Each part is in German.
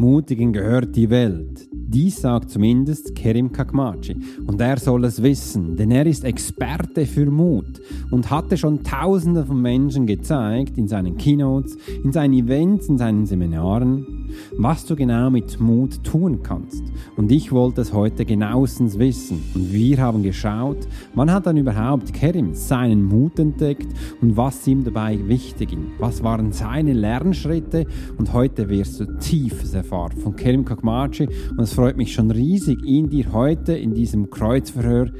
Mutigen gehört die Welt. Dies sagt zumindest Kerim Kakmachi. Und er soll es wissen, denn er ist Experte für Mut und hatte schon Tausende von Menschen gezeigt in seinen Keynotes, in seinen Events, in seinen Seminaren, was du genau mit Mut tun kannst. Und ich wollte es heute genauestens wissen. Und wir haben geschaut, wann hat dann überhaupt Kerim seinen Mut entdeckt und was ihm dabei wichtig ging. Was waren seine Lernschritte? Und heute wirst du tiefes erfahren von Kerim Kakmachi und es freut mich schon riesig, ihn dir heute in diesem Kreuzverhör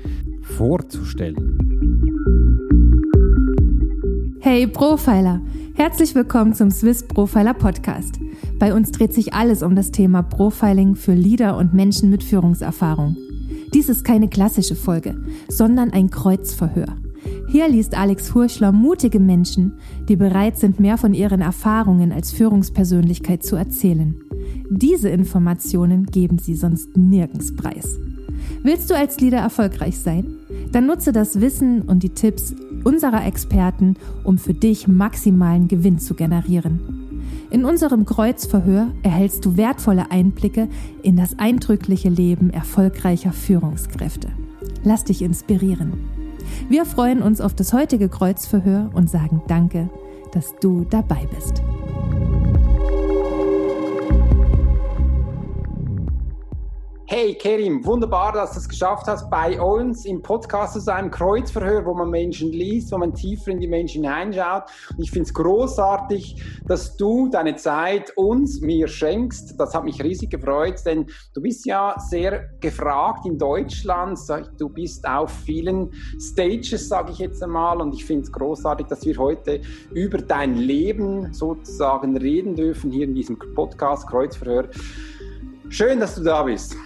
vorzustellen. Hey Profiler, herzlich willkommen zum Swiss Profiler Podcast. Bei uns dreht sich alles um das Thema Profiling für Leader und Menschen mit Führungserfahrung. Dies ist keine klassische Folge, sondern ein Kreuzverhör. Hier liest Alex Hurschler mutige Menschen, die bereit sind, mehr von ihren Erfahrungen als Führungspersönlichkeit zu erzählen. Diese Informationen geben sie sonst nirgends preis. Willst du als Leader erfolgreich sein? Dann nutze das Wissen und die Tipps unserer Experten, um für dich maximalen Gewinn zu generieren. In unserem Kreuzverhör erhältst du wertvolle Einblicke in das eindrückliche Leben erfolgreicher Führungskräfte. Lass dich inspirieren. Wir freuen uns auf das heutige Kreuzverhör und sagen Danke, dass du dabei bist. Hey Kerim, wunderbar, dass du es geschafft hast, bei uns im Podcast zu sein, Kreuzverhör, wo man Menschen liest, wo man tiefer in die Menschen hineinschaut. Und ich finde es großartig, dass du deine Zeit uns, mir schenkst. Das hat mich riesig gefreut, denn du bist ja sehr gefragt in Deutschland. Du bist auf vielen Stages, sage ich jetzt einmal. Und ich finde es großartig, dass wir heute über dein Leben sozusagen reden dürfen hier in diesem Podcast Kreuzverhör. Schön, dass du da bist.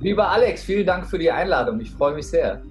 Lieber Alex, vielen Dank für die Einladung. Ich freue mich sehr.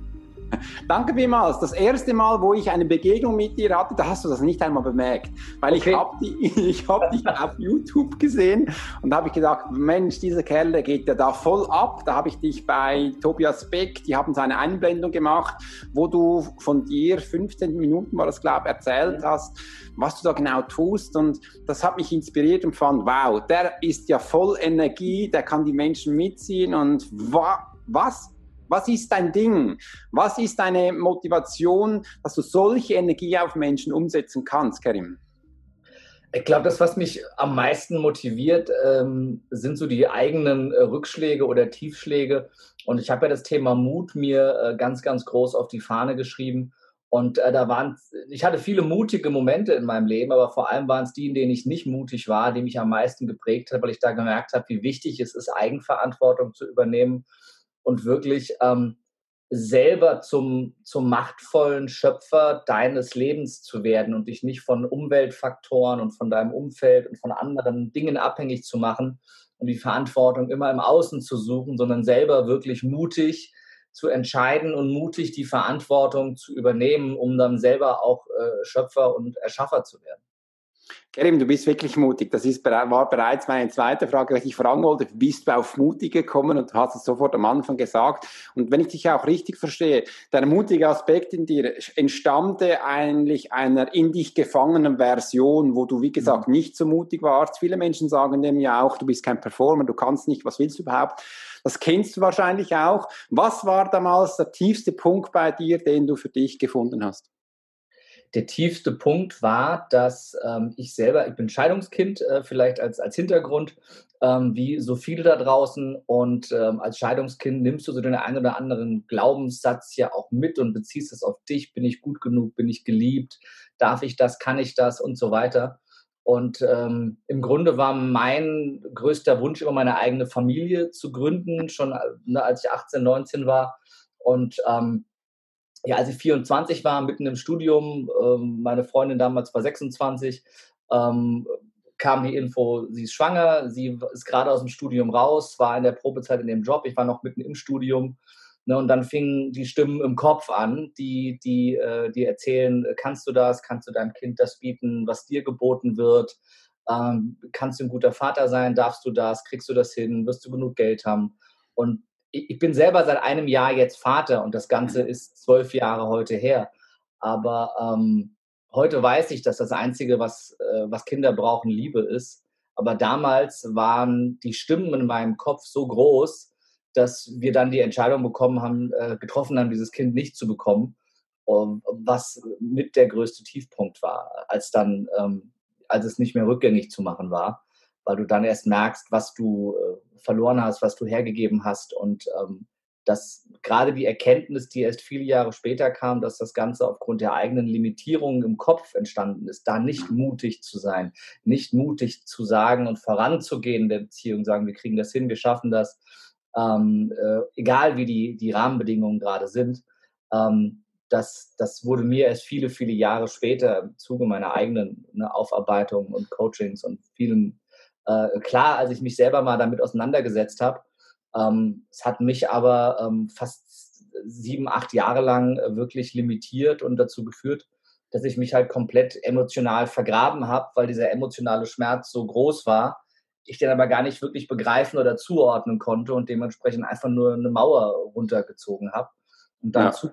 Danke vielmals. Das erste Mal, wo ich eine Begegnung mit dir hatte, da hast du das nicht einmal bemerkt, weil okay. ich habe hab dich auf YouTube gesehen und habe ich gedacht, Mensch, dieser Kerl, der geht ja da voll ab. Da habe ich dich bei Tobias Beck, die haben seine Einblendung gemacht, wo du von dir 15 Minuten war das glaube ich erzählt hast, was du da genau tust und das hat mich inspiriert und fand, wow, der ist ja voll Energie, der kann die Menschen mitziehen und wa was was ist dein Ding? Was ist deine Motivation, dass du solche Energie auf Menschen umsetzen kannst, Karim? Ich glaube, das, was mich am meisten motiviert, ähm, sind so die eigenen äh, Rückschläge oder Tiefschläge. Und ich habe ja das Thema Mut mir äh, ganz, ganz groß auf die Fahne geschrieben. Und äh, da waren, ich hatte viele mutige Momente in meinem Leben, aber vor allem waren es die, in denen ich nicht mutig war, die mich am meisten geprägt hat, weil ich da gemerkt habe, wie wichtig es ist, Eigenverantwortung zu übernehmen und wirklich ähm, selber zum, zum machtvollen Schöpfer deines Lebens zu werden und dich nicht von Umweltfaktoren und von deinem Umfeld und von anderen Dingen abhängig zu machen und die Verantwortung immer im Außen zu suchen, sondern selber wirklich mutig zu entscheiden und mutig die Verantwortung zu übernehmen, um dann selber auch äh, Schöpfer und Erschaffer zu werden. Kerim, du bist wirklich mutig. Das ist, war bereits meine zweite Frage, die ich fragen wollte. Bist du auf mutig gekommen und du hast es sofort am Anfang gesagt. Und wenn ich dich auch richtig verstehe, der mutige Aspekt in dir entstammte eigentlich einer in dich gefangenen Version, wo du, wie gesagt, mhm. nicht so mutig warst. Viele Menschen sagen dem ja auch, du bist kein Performer, du kannst nicht, was willst du überhaupt? Das kennst du wahrscheinlich auch. Was war damals der tiefste Punkt bei dir, den du für dich gefunden hast? Der tiefste Punkt war, dass ähm, ich selber, ich bin Scheidungskind, äh, vielleicht als, als Hintergrund, ähm, wie so viele da draußen. Und ähm, als Scheidungskind nimmst du so den einen oder anderen Glaubenssatz ja auch mit und beziehst es auf dich. Bin ich gut genug? Bin ich geliebt? Darf ich das? Kann ich das? Und so weiter. Und ähm, im Grunde war mein größter Wunsch immer meine eigene Familie zu gründen, schon ne, als ich 18, 19 war. Und ähm, ja, als ich 24 war, mitten im Studium, ähm, meine Freundin damals war 26, ähm, kam die Info, sie ist schwanger, sie ist gerade aus dem Studium raus, war in der Probezeit in dem Job, ich war noch mitten im Studium. Ne, und dann fingen die Stimmen im Kopf an, die, die, äh, die erzählen, kannst du das, kannst du deinem Kind das bieten, was dir geboten wird, ähm, kannst du ein guter Vater sein, darfst du das, kriegst du das hin, wirst du genug Geld haben. Und ich bin selber seit einem Jahr jetzt Vater und das Ganze ist zwölf Jahre heute her. Aber ähm, heute weiß ich, dass das Einzige, was, äh, was Kinder brauchen, Liebe ist. Aber damals waren die Stimmen in meinem Kopf so groß, dass wir dann die Entscheidung bekommen haben, äh, getroffen haben, dieses Kind nicht zu bekommen, um, was mit der größte Tiefpunkt war, als dann, ähm, als es nicht mehr rückgängig zu machen war, weil du dann erst merkst, was du äh, verloren hast, was du hergegeben hast und ähm, dass gerade die Erkenntnis, die erst viele Jahre später kam, dass das Ganze aufgrund der eigenen Limitierungen im Kopf entstanden ist, da nicht mutig zu sein, nicht mutig zu sagen und voranzugehen in der Beziehung, sagen, wir kriegen das hin, wir schaffen das, ähm, äh, egal wie die, die Rahmenbedingungen gerade sind. Ähm, das, das wurde mir erst viele, viele Jahre später im Zuge meiner eigenen ne, Aufarbeitung und Coachings und vielen äh, klar, als ich mich selber mal damit auseinandergesetzt habe. Ähm, es hat mich aber ähm, fast sieben, acht Jahre lang äh, wirklich limitiert und dazu geführt, dass ich mich halt komplett emotional vergraben habe, weil dieser emotionale Schmerz so groß war, ich den aber gar nicht wirklich begreifen oder zuordnen konnte und dementsprechend einfach nur eine Mauer runtergezogen habe und dann ja.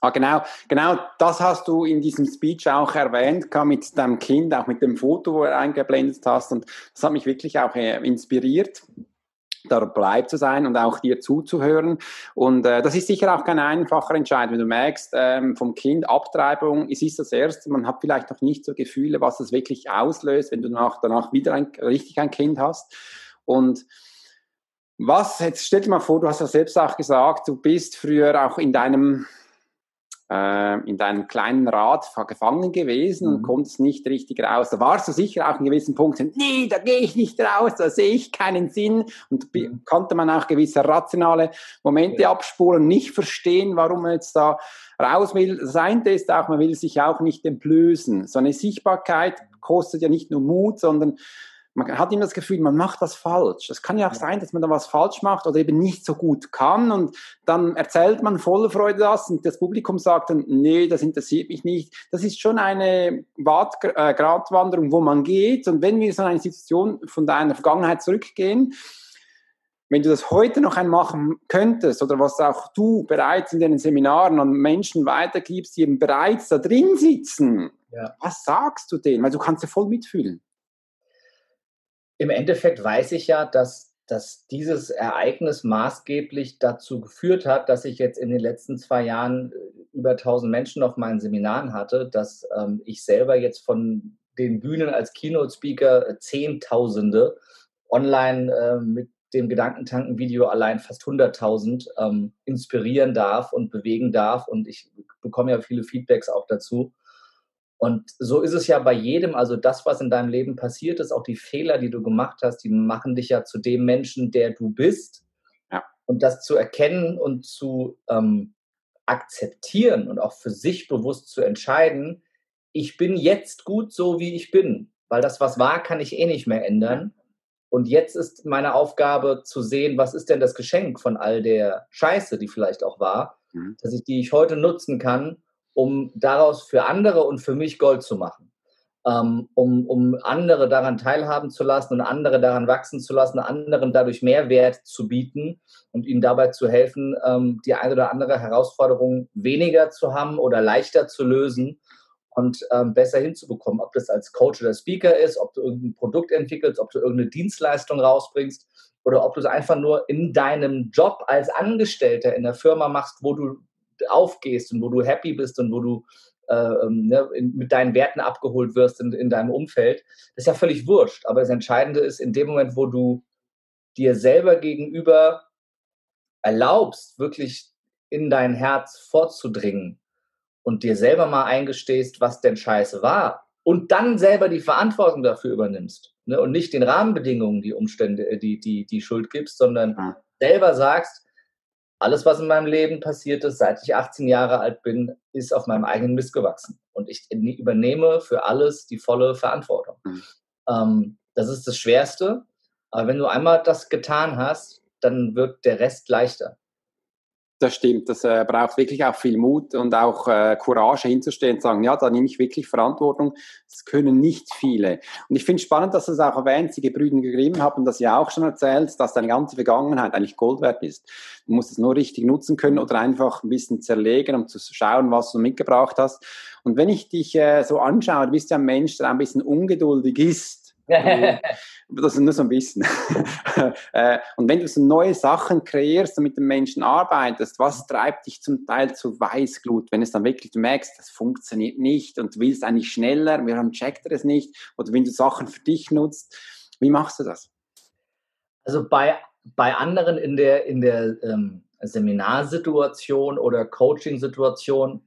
Ah, genau, genau, das hast du in diesem Speech auch erwähnt, mit deinem Kind, auch mit dem Foto, wo du eingeblendet hast. Und das hat mich wirklich auch äh, inspiriert dabei zu sein und auch dir zuzuhören. Und äh, das ist sicher auch kein einfacher Entscheid, wenn du merkst, ähm, vom Kind Abtreibung, es ist das Erste, man hat vielleicht noch nicht so Gefühle, was das wirklich auslöst, wenn du danach, danach wieder ein, richtig ein Kind hast. Und was, jetzt stell dir mal vor, du hast ja selbst auch gesagt, du bist früher auch in deinem äh, in deinem kleinen Rad gefangen gewesen mhm. und konntest nicht richtig raus. Da warst du sicher auch in gewissen Punkten, nee, da gehe ich nicht raus, da sehe ich keinen Sinn und mhm. konnte man auch gewisse rationale Momente ja. abspuren, nicht verstehen, warum man jetzt da raus will. Das eine ist auch, man will sich auch nicht entblößen. So eine Sichtbarkeit kostet ja nicht nur Mut, sondern man hat immer das Gefühl, man macht was falsch. Es kann ja auch sein, dass man da was falsch macht oder eben nicht so gut kann und dann erzählt man voller Freude das und das Publikum sagt dann, nee, das interessiert mich nicht. Das ist schon eine äh, Gratwanderung, wo man geht und wenn wir so eine Situation von deiner Vergangenheit zurückgehen, wenn du das heute noch einmal machen könntest oder was auch du bereits in den Seminaren an Menschen weitergibst, die eben bereits da drin sitzen, ja. was sagst du denen? Weil du kannst ja voll mitfühlen im Endeffekt weiß ich ja, dass, dass dieses Ereignis maßgeblich dazu geführt hat, dass ich jetzt in den letzten zwei Jahren äh, über 1000 Menschen auf meinen Seminaren hatte, dass ähm, ich selber jetzt von den Bühnen als Keynote-Speaker äh, Zehntausende online äh, mit dem Gedankentanken-Video allein fast 100.000 ähm, inspirieren darf und bewegen darf. Und ich bekomme ja viele Feedbacks auch dazu. Und so ist es ja bei jedem, also das, was in deinem Leben passiert ist, auch die Fehler, die du gemacht hast, die machen dich ja zu dem Menschen, der du bist. Ja. Und das zu erkennen und zu ähm, akzeptieren und auch für sich bewusst zu entscheiden, ich bin jetzt gut so, wie ich bin, weil das, was war, kann ich eh nicht mehr ändern. Und jetzt ist meine Aufgabe zu sehen, was ist denn das Geschenk von all der Scheiße, die vielleicht auch war, mhm. dass ich die ich heute nutzen kann, um daraus für andere und für mich Gold zu machen. Ähm, um, um andere daran teilhaben zu lassen und andere daran wachsen zu lassen, anderen dadurch Mehrwert zu bieten und ihnen dabei zu helfen, ähm, die eine oder andere Herausforderung weniger zu haben oder leichter zu lösen und ähm, besser hinzubekommen. Ob das als Coach oder Speaker ist, ob du irgendein Produkt entwickelst, ob du irgendeine Dienstleistung rausbringst oder ob du es einfach nur in deinem Job als Angestellter in der Firma machst, wo du aufgehst und wo du happy bist und wo du äh, ähm, ne, in, mit deinen Werten abgeholt wirst in, in deinem Umfeld, das ist ja völlig wurscht. Aber das Entscheidende ist, in dem Moment, wo du dir selber gegenüber erlaubst, wirklich in dein Herz vorzudringen und dir selber mal eingestehst, was denn scheiße war und dann selber die Verantwortung dafür übernimmst ne, und nicht den Rahmenbedingungen die Umstände, äh, die, die, die Schuld gibst, sondern ja. selber sagst, alles, was in meinem Leben passiert ist, seit ich 18 Jahre alt bin, ist auf meinem eigenen Mist gewachsen. Und ich übernehme für alles die volle Verantwortung. Mhm. Ähm, das ist das Schwerste. Aber wenn du einmal das getan hast, dann wird der Rest leichter. Das stimmt, das äh, braucht wirklich auch viel Mut und auch äh, Courage hinzustehen und sagen, ja, da nehme ich wirklich Verantwortung. Das können nicht viele. Und ich finde es spannend, dass du es auch erwähnt, die Gebrüder Grimm haben das ja auch schon erzählt, dass deine ganze Vergangenheit eigentlich Gold wert ist. Du musst es nur richtig nutzen können oder einfach ein bisschen zerlegen, um zu schauen, was du mitgebracht hast. Und wenn ich dich äh, so anschaue, du bist ja ein Mensch, der ein bisschen ungeduldig ist, das ist nur so ein bisschen. Äh, und wenn du so neue Sachen kreierst und mit den Menschen arbeitest, was treibt dich zum Teil zu Weißglut, wenn es dann wirklich du merkst, das funktioniert nicht und du willst eigentlich schneller, wir haben checkt es nicht, oder wenn du Sachen für dich nutzt, wie machst du das? Also bei, bei anderen in der, in der ähm, Seminarsituation oder Coaching-Situation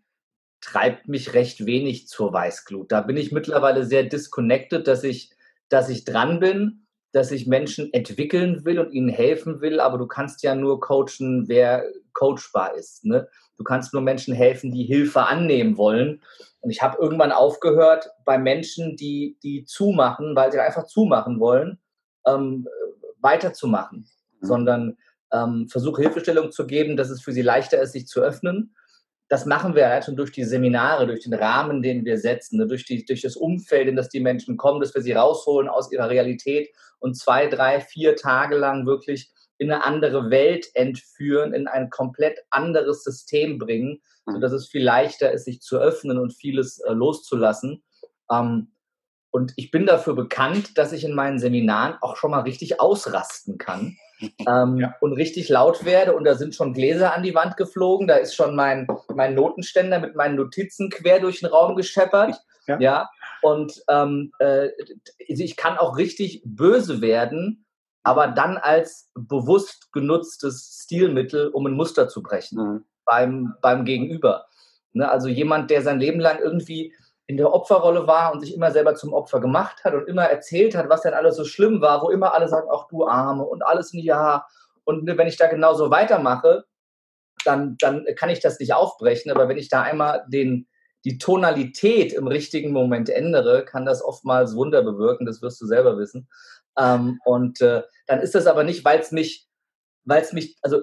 treibt mich recht wenig zur Weißglut. Da bin ich mittlerweile sehr disconnected, dass ich, dass ich dran bin, dass ich Menschen entwickeln will und ihnen helfen will, aber du kannst ja nur coachen, wer coachbar ist. Ne? Du kannst nur Menschen helfen, die Hilfe annehmen wollen. Und ich habe irgendwann aufgehört, bei Menschen, die, die zumachen, weil sie einfach zumachen wollen, ähm, weiterzumachen, mhm. sondern ähm, versuche Hilfestellung zu geben, dass es für sie leichter ist, sich zu öffnen das machen wir halt schon durch die Seminare, durch den Rahmen, den wir setzen, ne, durch, die, durch das Umfeld, in das die Menschen kommen, dass wir sie rausholen aus ihrer Realität und zwei, drei, vier Tage lang wirklich in eine andere Welt entführen, in ein komplett anderes System bringen, mhm. sodass es viel leichter ist, sich zu öffnen und vieles äh, loszulassen. Ähm, und ich bin dafür bekannt, dass ich in meinen Seminaren auch schon mal richtig ausrasten kann ähm, ja. und richtig laut werde und da sind schon Gläser an die Wand geflogen, da ist schon mein, mein Notenständer mit meinen Notizen quer durch den Raum gescheppert. Ja. ja? Und ähm, äh, ich kann auch richtig böse werden, aber dann als bewusst genutztes Stilmittel, um ein Muster zu brechen mhm. beim, beim Gegenüber. Ne? Also jemand, der sein Leben lang irgendwie in der Opferrolle war und sich immer selber zum Opfer gemacht hat und immer erzählt hat, was denn alles so schlimm war, wo immer alle sagen, ach du Arme und alles ein Ja. Und wenn ich da genauso weitermache, dann, dann kann ich das nicht aufbrechen. Aber wenn ich da einmal den, die Tonalität im richtigen Moment ändere, kann das oftmals Wunder bewirken, das wirst du selber wissen. Ähm, und äh, dann ist das aber nicht, weil es mich, weil es mich, also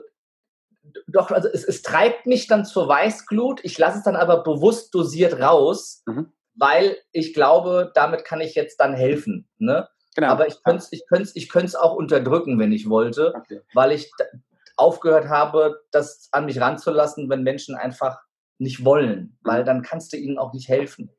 doch, also es, es, treibt mich dann zur Weißglut. Ich lasse es dann aber bewusst dosiert raus, mhm weil ich glaube, damit kann ich jetzt dann helfen. Ne? Genau. Aber ich könnte es ich ich ich auch unterdrücken, wenn ich wollte, okay. weil ich aufgehört habe, das an mich ranzulassen, wenn Menschen einfach nicht wollen, weil mhm. dann kannst du ihnen auch nicht helfen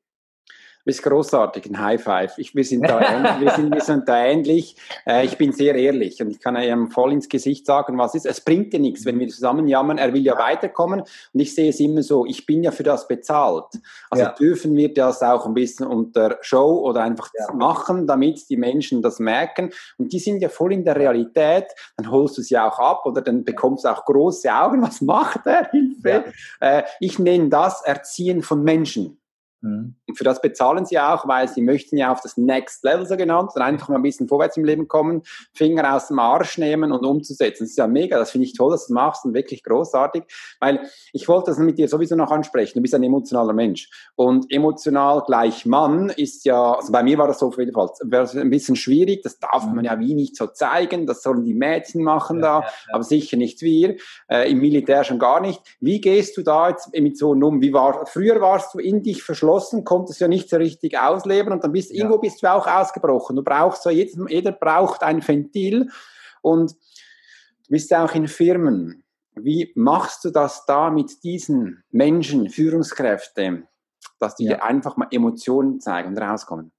bist großartig, ein High Five. Ich, wir, sind da ähnlich, wir, sind, wir sind da ähnlich. Äh, ich bin sehr ehrlich und ich kann ihm voll ins Gesicht sagen, was ist. Es bringt dir nichts, wenn wir zusammen jammern. Er will ja weiterkommen und ich sehe es immer so, ich bin ja für das bezahlt. Also ja. dürfen wir das auch ein bisschen unter Show oder einfach ja. machen, damit die Menschen das merken. Und die sind ja voll in der Realität. Dann holst du sie auch ab oder dann bekommst du auch große Augen. Was macht er? Hilfe. Ja. Äh, ich nenne das Erziehen von Menschen. Mhm. Und für das bezahlen sie auch, weil sie möchten ja auf das Next Level so genannt, und einfach mal ein bisschen vorwärts im Leben kommen, Finger aus dem Arsch nehmen und umzusetzen. Das ist ja mega, das finde ich toll, dass du das machst und wirklich großartig, weil ich wollte das mit dir sowieso noch ansprechen. Du bist ein emotionaler Mensch und emotional gleich Mann ist ja, also bei mir war das so auf jeden Fall ein bisschen schwierig, das darf man ja wie nicht so zeigen, das sollen die Mädchen machen ja, da, ja, ja. aber sicher nicht wir, äh, im Militär schon gar nicht. Wie gehst du da jetzt mit so um? Wie war, früher warst du in dich verschlossen geschlossen, konntest ja nicht so richtig ausleben und dann bist ja. irgendwo bist du auch ausgebrochen. Du brauchst so, jeder, jeder braucht ein Ventil und du bist auch in Firmen. Wie machst du das da mit diesen Menschen, Führungskräfte, dass die ja. dir einfach mal Emotionen zeigen und rauskommen?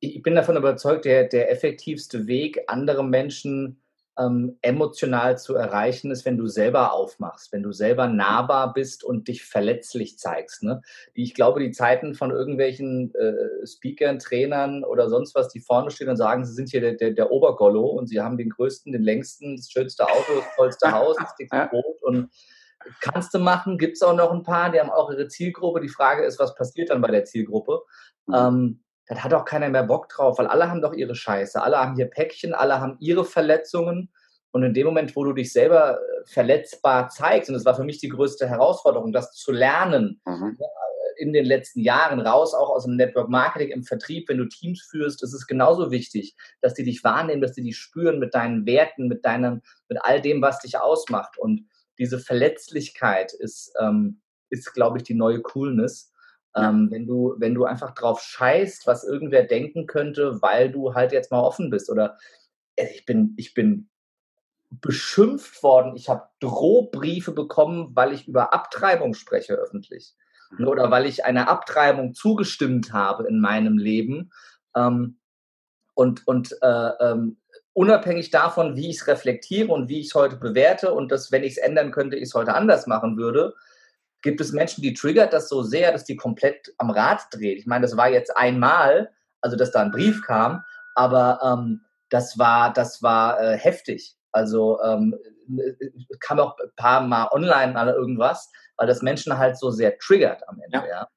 Ich bin davon überzeugt, der, der effektivste Weg, andere Menschen ähm, emotional zu erreichen ist, wenn du selber aufmachst, wenn du selber nahbar bist und dich verletzlich zeigst. Ne? Ich glaube, die Zeiten von irgendwelchen äh, Speakern, Trainern oder sonst was, die vorne stehen und sagen, sie sind hier der, der, der Obergollo und sie haben den größten, den längsten, das schönste Auto, das tollste Haus, das dickste Brot und kannst du machen, gibt es auch noch ein paar, die haben auch ihre Zielgruppe. Die Frage ist, was passiert dann bei der Zielgruppe? Mhm. Ähm, dann hat auch keiner mehr Bock drauf, weil alle haben doch ihre Scheiße, alle haben ihr Päckchen, alle haben ihre Verletzungen. Und in dem Moment, wo du dich selber äh, verletzbar zeigst, und das war für mich die größte Herausforderung, das zu lernen, mhm. Äh, in den letzten Jahren raus, auch aus dem Network Marketing im Vertrieb, wenn du Teams führst, ist es genauso wichtig, dass die dich wahrnehmen, dass die dich spüren mit deinen Werten, mit deinem, mit all dem, was dich ausmacht. Und diese Verletzlichkeit ist, ähm, ist, glaube ich, die neue Coolness. Ähm, wenn du, wenn du einfach drauf scheißt, was irgendwer denken könnte, weil du halt jetzt mal offen bist. Oder äh, ich bin, ich bin beschimpft worden, ich habe Drohbriefe bekommen, weil ich über Abtreibung spreche öffentlich. Mhm. Oder weil ich einer Abtreibung zugestimmt habe in meinem Leben. Ähm, und, und äh, ähm, unabhängig davon, wie ich es reflektiere und wie ich es heute bewerte und dass, wenn ich es ändern könnte, ich es heute anders machen würde, gibt es Menschen, die triggert das so sehr, dass die komplett am Rad dreht. Ich meine, das war jetzt einmal, also dass da ein Brief kam, aber ähm, das war, das war äh, heftig. Also ähm, kam auch ein paar Mal online oder irgendwas, weil das Menschen halt so sehr triggert am Ende. Ja. ja.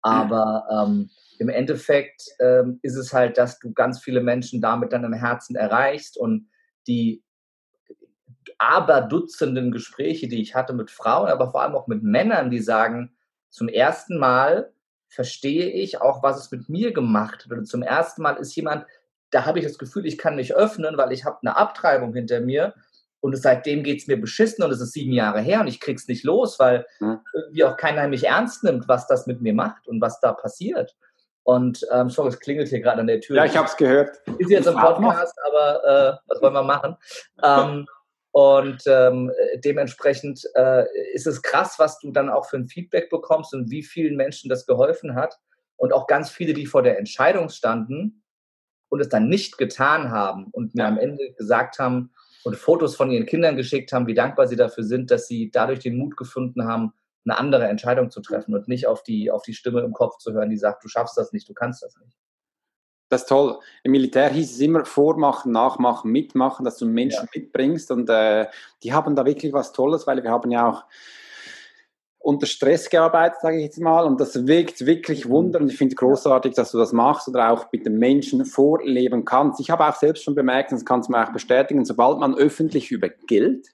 Aber ähm, im Endeffekt ähm, ist es halt, dass du ganz viele Menschen damit dann im Herzen erreichst und die aber Dutzenden Gespräche, die ich hatte mit Frauen, aber vor allem auch mit Männern, die sagen, zum ersten Mal verstehe ich auch, was es mit mir gemacht hat. Oder zum ersten Mal ist jemand, da habe ich das Gefühl, ich kann mich öffnen, weil ich habe eine Abtreibung hinter mir und seitdem geht es mir beschissen und es ist sieben Jahre her und ich krieg's nicht los, weil irgendwie auch keiner mich ernst nimmt, was das mit mir macht und was da passiert. Und ähm, sorry, es klingelt hier gerade an der Tür. Ja, ich habe es gehört. Ist jetzt im Podcast, aber äh, was wollen wir machen? ähm, und ähm, dementsprechend äh, ist es krass, was du dann auch für ein Feedback bekommst und wie vielen Menschen das geholfen hat. Und auch ganz viele, die vor der Entscheidung standen und es dann nicht getan haben und mir ja. am Ende gesagt haben und Fotos von ihren Kindern geschickt haben, wie dankbar sie dafür sind, dass sie dadurch den Mut gefunden haben, eine andere Entscheidung zu treffen und nicht auf die, auf die Stimme im Kopf zu hören, die sagt, du schaffst das nicht, du kannst das nicht. Das ist toll. Im Militär hieß es immer vormachen, nachmachen, mitmachen, dass du Menschen ja. mitbringst. Und äh, die haben da wirklich was Tolles, weil wir haben ja auch unter Stress gearbeitet, sage ich jetzt mal. Und das wirkt wirklich mhm. Wunder. Und ich finde es großartig, dass du das machst oder auch mit den Menschen vorleben kannst. Ich habe auch selbst schon bemerkt, und das kannst du mir auch bestätigen, sobald man öffentlich über Geld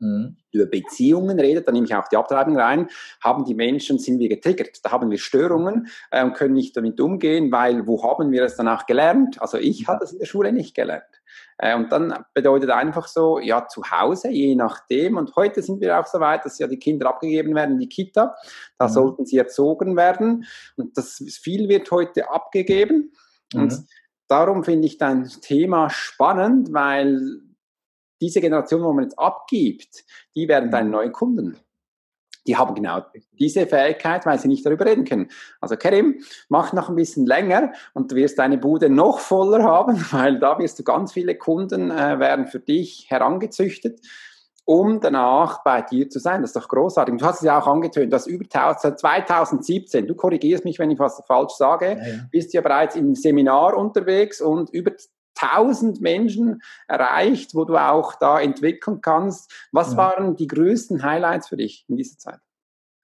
mhm. über Beziehungen redet, da nehme ich auch die Abtreibung rein, haben die Menschen, sind wir getriggert. Da haben wir Störungen äh, und können nicht damit umgehen, weil wo haben wir es danach gelernt? Also ich hatte es in der Schule nicht gelernt. Äh, und dann bedeutet einfach so, ja, zu Hause, je nachdem. Und heute sind wir auch so weit, dass ja die Kinder abgegeben werden in die Kita. Da mhm. sollten sie erzogen werden. Und das viel wird heute abgegeben. Mhm. Und darum finde ich dein Thema spannend, weil diese Generation, wo man jetzt abgibt, die werden deine neuen Kunden. Die haben genau diese Fähigkeit, weil sie nicht darüber reden können. Also Kerim, mach noch ein bisschen länger und du wirst deine Bude noch voller haben, weil da wirst du ganz viele Kunden äh, werden für dich herangezüchtet um danach bei dir zu sein. Das ist doch großartig. Du hast es ja auch angetönt, dass über 2017, du korrigierst mich, wenn ich was falsch sage, ja, ja. bist ja bereits im Seminar unterwegs und über 1000 Menschen erreicht, wo du auch da entwickeln kannst. Was ja. waren die größten Highlights für dich in dieser Zeit?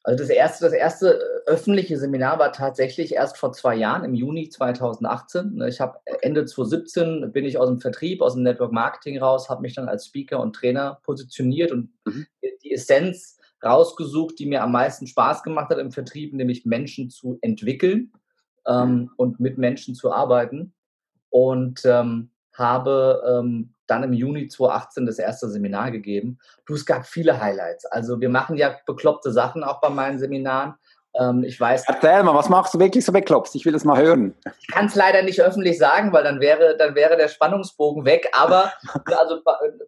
Also das erste, das erste öffentliche Seminar war tatsächlich erst vor zwei Jahren, im Juni 2018. Ich habe Ende 2017 bin ich aus dem Vertrieb, aus dem Network Marketing raus, habe mich dann als Speaker und Trainer positioniert und mhm. die Essenz rausgesucht, die mir am meisten Spaß gemacht hat im Vertrieb, nämlich Menschen zu entwickeln ähm, mhm. und mit Menschen zu arbeiten und ähm, habe ähm, dann im Juni 2018 das erste Seminar gegeben. Du, es gab viele Highlights. Also wir machen ja bekloppte Sachen auch bei meinen Seminaren. Ähm, ich weiß. Erzähl mal, was machst du wirklich so bekloppt? Ich will das mal hören. Ich kann es leider nicht öffentlich sagen, weil dann wäre, dann wäre der Spannungsbogen weg. Aber also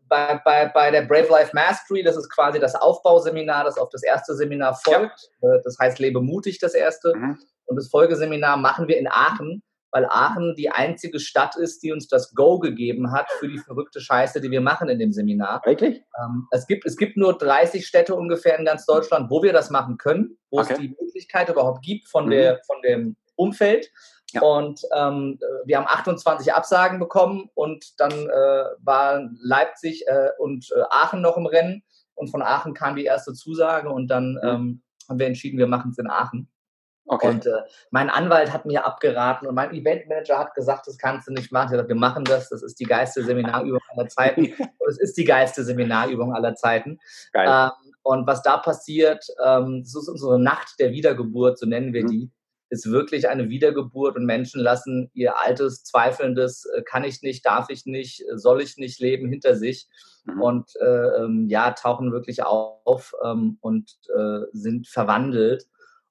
bei, bei, bei der Brave Life Mastery, das ist quasi das Aufbauseminar, das auf das erste Seminar folgt. Ja. Äh, das heißt Lebe mutig, das erste. Mhm. Und das Folgeseminar machen wir in Aachen weil Aachen die einzige Stadt ist, die uns das Go gegeben hat für die verrückte Scheiße, die wir machen in dem Seminar. Wirklich? Ähm, es, gibt, es gibt nur 30 Städte ungefähr in ganz Deutschland, wo wir das machen können, wo okay. es die Möglichkeit überhaupt gibt von, mhm. der, von dem Umfeld. Ja. Und ähm, wir haben 28 Absagen bekommen und dann äh, waren Leipzig äh, und äh, Aachen noch im Rennen und von Aachen kam die erste Zusage und dann mhm. ähm, haben wir entschieden, wir machen es in Aachen. Okay. Und äh, mein Anwalt hat mir abgeraten und mein Eventmanager hat gesagt, das kannst du nicht machen. Ich gesagt, wir machen das. Das ist die geilste Seminarübung aller Zeiten. und es ist die geilste Seminarübung aller Zeiten. Ähm, und was da passiert, ähm, das ist unsere Nacht der Wiedergeburt, so nennen wir mhm. die, ist wirklich eine Wiedergeburt und Menschen lassen ihr altes, zweifelndes, äh, kann ich nicht, darf ich nicht, soll ich nicht leben hinter sich mhm. und äh, ähm, ja, tauchen wirklich auf ähm, und äh, sind verwandelt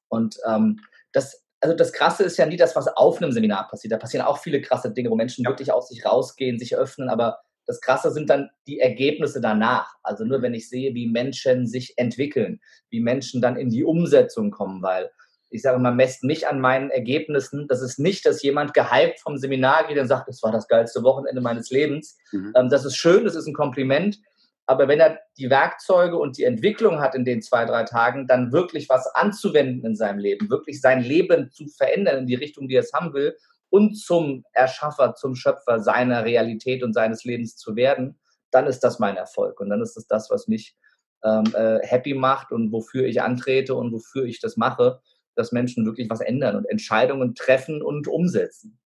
und ähm, das, also das Krasse ist ja nie das, was auf einem Seminar passiert. Da passieren auch viele krasse Dinge, wo Menschen ja. wirklich aus sich rausgehen, sich öffnen, aber das Krasse sind dann die Ergebnisse danach. Also nur wenn ich sehe, wie Menschen sich entwickeln, wie Menschen dann in die Umsetzung kommen, weil ich sage mal, messt mich an meinen Ergebnissen. Das ist nicht, dass jemand gehypt vom Seminar geht und sagt, das war das geilste Wochenende meines Lebens. Mhm. Ähm, das ist schön, das ist ein Kompliment. Aber wenn er die Werkzeuge und die Entwicklung hat in den zwei, drei Tagen, dann wirklich was anzuwenden in seinem Leben, wirklich sein Leben zu verändern in die Richtung, die er es haben will und zum Erschaffer, zum Schöpfer seiner Realität und seines Lebens zu werden, dann ist das mein Erfolg. Und dann ist es das, was mich ähm, äh, happy macht und wofür ich antrete und wofür ich das mache, dass Menschen wirklich was ändern und Entscheidungen treffen und umsetzen.